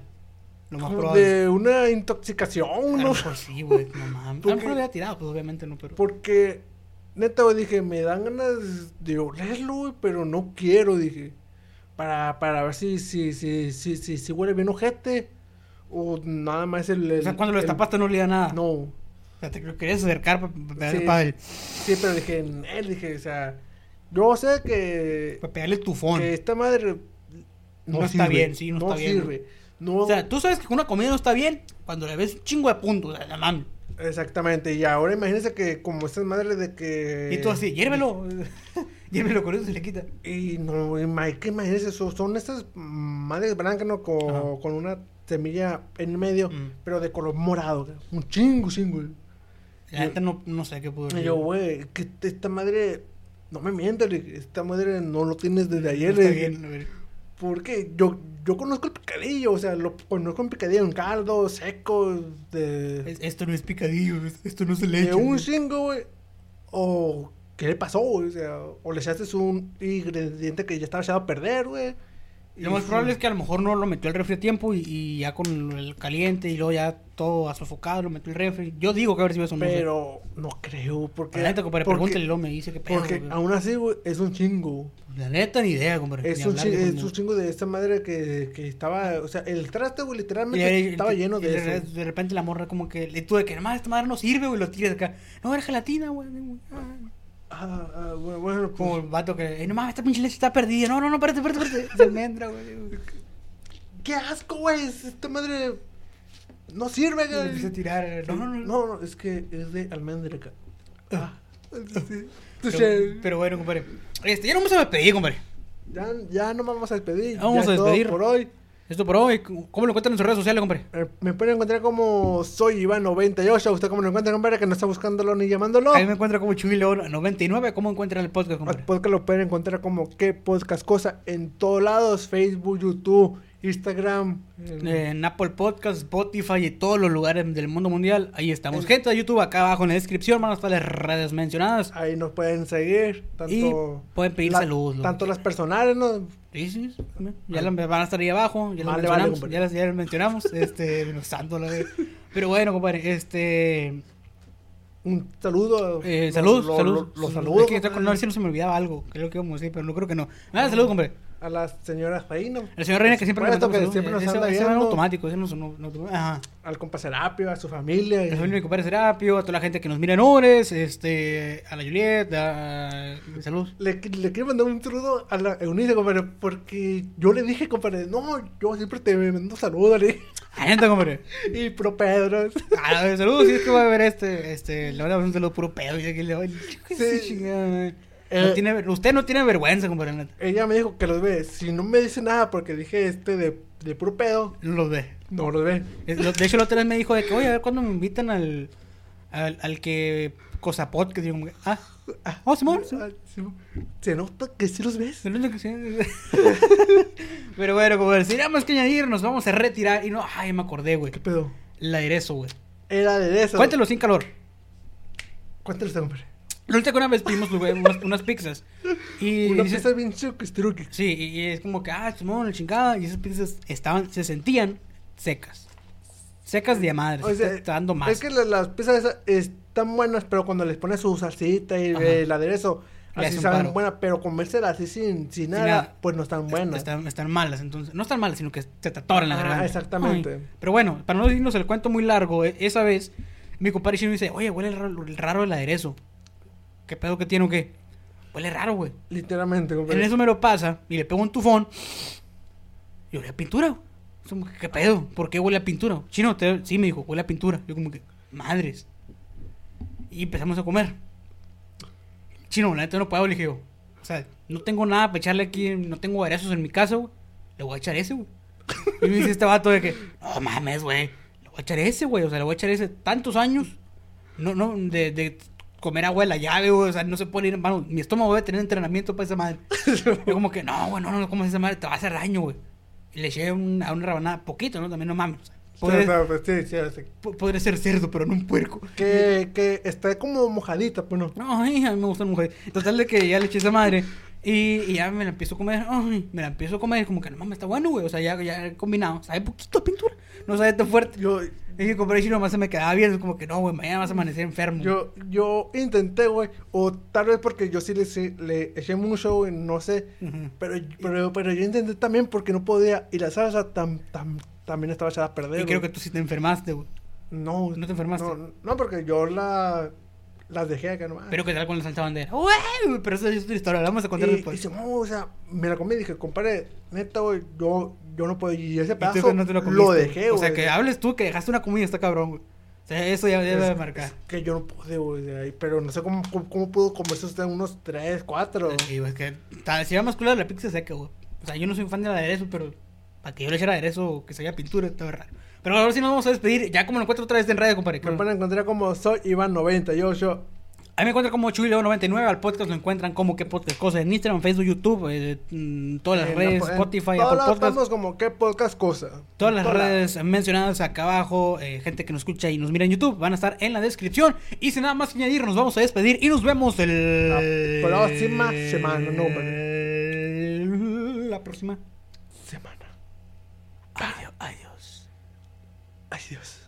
Lo más probable. de una intoxicación, ¿no? mejor sí, güey. No mames. Porque- lo había tirado, pues obviamente no, pero. Porque, neta, güey, dije, me dan ganas de olerlo, güey, pero no quiero, dije. Para, para ver si, si, si, si, si, si huele bien ojete. O nada más el. el- O sea, cuando lo el- destapaste no olía nada. No. O sea, te lo querías acercar para pegarle, Sí. pa' el- Sí, pero dije, él, dije, o sea. Yo sé que. pa' pegarle tufón. Que esta madre. No está bien, sí, no está bien, sirve. No, O sea, tú sabes que una comida no está bien cuando le ves un chingo de puntos. O sea, la mames. Exactamente. Y ahora imagínense que, como estas madres de que. Y tú así, hiérvelo. hiérvelo con eso se le quita. Y no, que imagínense, son, son estas madres blancas, ¿no? Con, Ajá. con una semilla en medio, Mm. pero de color morado, un chingo, chingo. La gente no, no sé qué pudo yo, güey, que esta madre, no me mientas, esta madre no lo tienes desde No ayer, está bien. Porque yo, yo conozco el picadillo, o sea, lo conozco en picadillo en caldo, seco, de, Es- Esto no es picadillo, es- esto no se le de un chingo, güey, o ¿qué le pasó, güey? O sea, o le echaste un ingrediente que ya estaba echado a perder, güey. Lo más probable es que a lo mejor no lo metió al refri a tiempo y, y ya con el caliente y luego ya todo sofocado lo metió el refri. Yo digo que a ver si eso no sé. Pero no creo, porque... La neta, compadre, porque- pregúntale y luego me dice que pedo. Porque güey. aún así, güey, es un chingo. La neta, ni idea, compadre. Es un, chi- es un chingo de esta madre que, que estaba... O sea, el traste, güey, literalmente estaba y- lleno de eso. de repente la morra como que le tuve que, nomás esta madre no sirve, güey, lo tiras acá. No, era gelatina, güey. Ah. Ah, ah, bueno, bueno, pues, Como el vato que, eh, no mames, esta pinche leche está perdida. No, no, no, espérate, espérate, espérate. Se almendra, güey. ¡Qué asco, güey! Esta madre no sirve, güey. empecé a tirar. No, no, no. No, no, es que es de almendra. ca- Ah, sí. Pero, pero bueno, compadre. Este, ya no vamos a despedir, compadre. ya, ya no vamos a despedir. Vamos ya a todo despedir. por hoy. Esto por hoy. ¿Cómo lo encuentran en sus redes sociales, compadre? Eh, Me pueden encontrar como soy Iván98. ¿Usted cómo lo encuentra, compadre? Que no está buscándolo ni llamándolo. Ahí me encuentra como Chuy León 99. ¿Cómo encuentran el podcast, compadre? podcast lo pueden encontrar como qué podcast cosa en todos lados. Facebook, YouTube, Instagram. en- En Apple Podcast, Spotify y todos los lugares del mundo mundial. Ahí estamos. En- Gente de YouTube, acá abajo en la descripción van a estar las redes mencionadas. Ahí nos pueden seguir. Tanto, Y pueden pedir saludos, lo Tanto las personales, ¿no? Sí, sí. Ya las van a estar ahí abajo, ya las Vale, vale, mencionamos, compadre. ya las, ya las mencionamos, este, santo la verdad. Pero bueno, compadre, este, Un saludo. eh, Lo- saludos, lo- saludos. lo- Los Es saludos. que estoy con- no sé si no se me olvidaba algo, creo que íbamos a decir, pero no creo que no. Nada, saludos, compadre. A la señora Reina. El señor Reina que siempre esto que siempre nos Ese- anda ese viendo. automático, ese no, no, no- ajá. Al compa Serapio, a su familia. y- El señor mi compadre Serapio, a toda la gente que nos mira en Ores, este, a la Juliet, a... saludos. Le, le quiero mandar un saludo a la Eunice, compadre, porque yo le dije, compadre, no, yo siempre te mando saludos, le. A gente, compadre. Y pro Pedro. A ver, saludos, si es que va a ver este, este, le mandamos un saludo puro pedo. Y aquí le voy, Sí. chingada. Eh, No tiene, usted no tiene vergüenza, compadre. Ella me dijo que los ve. Si no me dice nada porque dije este de, de puro pedo, los ve. no los ve. Eh, De hecho, la otra vez me dijo de que, oye, a ver cuándo me invitan al, al, al que Cosa Podcast. Digo, que, ah, Ah, oh, Simón. ah. Se nota que sí los ves. Se nota que sí. Pero bueno, como si nada más que añadir, nos vamos a retirar. Y no, ay, me acordé, güey. ¿Qué pedo? El aderezo, güey. Era de eso. Cuéntelo sin calor. Cuéntalo, compadre. Última que una vez pedimos güey, unas, unas pizzas. Y Una dices- pizza bien. Sí, y y es como que, ah, Simón, la chingada. Y esas pizzas estaban, se sentían secas. Secas de madre. O se sea, está- dando más. Es que la- las pizzas están buenas, pero cuando les pones su salsita y Ajá. el aderezo, Le así saben buenas, pero comérselas así sin, sin nada, nada. pues no están buenas. Están, están malas, entonces. No están malas, sino que se te atoran la Ah, garganta. exactamente. Ay. Pero bueno, para no irnos el cuento muy largo, e- esa vez mi compadre Chino dice, oye, huele raro, raro el aderezo. ¿Qué pedo que tiene o qué? Huele raro, güey. Literalmente, En compadre. eso me lo pasa y le pego un tufón. Y olía pintura. güey. ¿Qué pedo? ¿Por qué huele a pintura? Chino, te- sí me dijo, huele a pintura. Yo como que, madres. Y empezamos a comer. Chino, la neta no puedo, le dije yo. O sea, no tengo nada para echarle aquí, no tengo aderezos en mi casa, güey. Le voy a echar ese, güey. Y me dice este vato de que, no mames, güey. Le voy a echar ese, güey. O sea, le voy a echar ese tantos años. No, no, de, de comer agua de la llave, güey. O sea, no se puede ir, hermano. Mi estómago debe tener entrenamiento para esa madre. Yo como que, no, güey, no, no, no comas esa madre, te va a hacer daño, güey. Y le eché un- a una rabanada, poquito, ¿no? También no mames. O sea, podría, pues, sí, sí, sí. po- podría ser cerdo, pero no un puerco. Que, que está como mojadita, pues no. No, ay, a mí me gustan mujeres. Total de que ya le eché esa madre. Y, y ya me la empiezo a comer. Ay, me la empiezo a comer. Como que no mames, está bueno, güey. O sea, ya, ya he combinado. Sabe poquito a pintura. No sabe tan fuerte. Yo, Es que compré chino nomás se me quedaba bien. Es como que no, güey, mañana vas a amanecer enfermo. yo, yo intenté, güey, o tal vez porque yo sí le, le eché mucho, güey, no sé. Pero, pero, pero yo intenté también porque no podía. Y la salsa tam, tam- también estaba echada a perder. Y creo que tú sí te enfermaste, güey. No, ¿No te enfermaste? No, no, porque yo la, las dejé acá nomás. Pero que tal con la salsa bandera. Güey, pero esa es otra historia. La vamos a contar y, y después. se mo- o sea, me la comí y dije, compadre, neta, güey, yo, yo no puedo. Y ese pedazo no te lo, lo, dejé, güey. O sea, que hables tú que dejaste una comida, está cabrón, güey. O sea, eso ya debe de Es- marcar. es que yo no pude, güey, de pero no sé cómo, cómo, cómo pudo comerse usted unos 3, 4. Sí, güey, es que si era más culera la pizza seca, güey. O sea, yo no soy fan del aderezo, pero para que yo le echara aderezo que sea pintura, estaba raro. Pero ahora sí nos vamos a despedir. Ya como lo encuentro otra vez en radio, compadre. Me pueden encontrar como soy Iván98. Ahí me encuentran como Chuy99, al podcast lo encuentran como que podcast cosa en Instagram, Facebook, YouTube, eh, mm, todas las En redes, la- Spotify, Apple Podcast. estamos como qué podcast cosa. Todas las redes mencionadas acá abajo, eh, gente que nos escucha y nos mira en YouTube, van a estar en la descripción. Y sin nada más que añadir, nos vamos a despedir y nos vemos el... La próxima semana, no, La próxima. Semana. Adiós. Adiós. Adiós.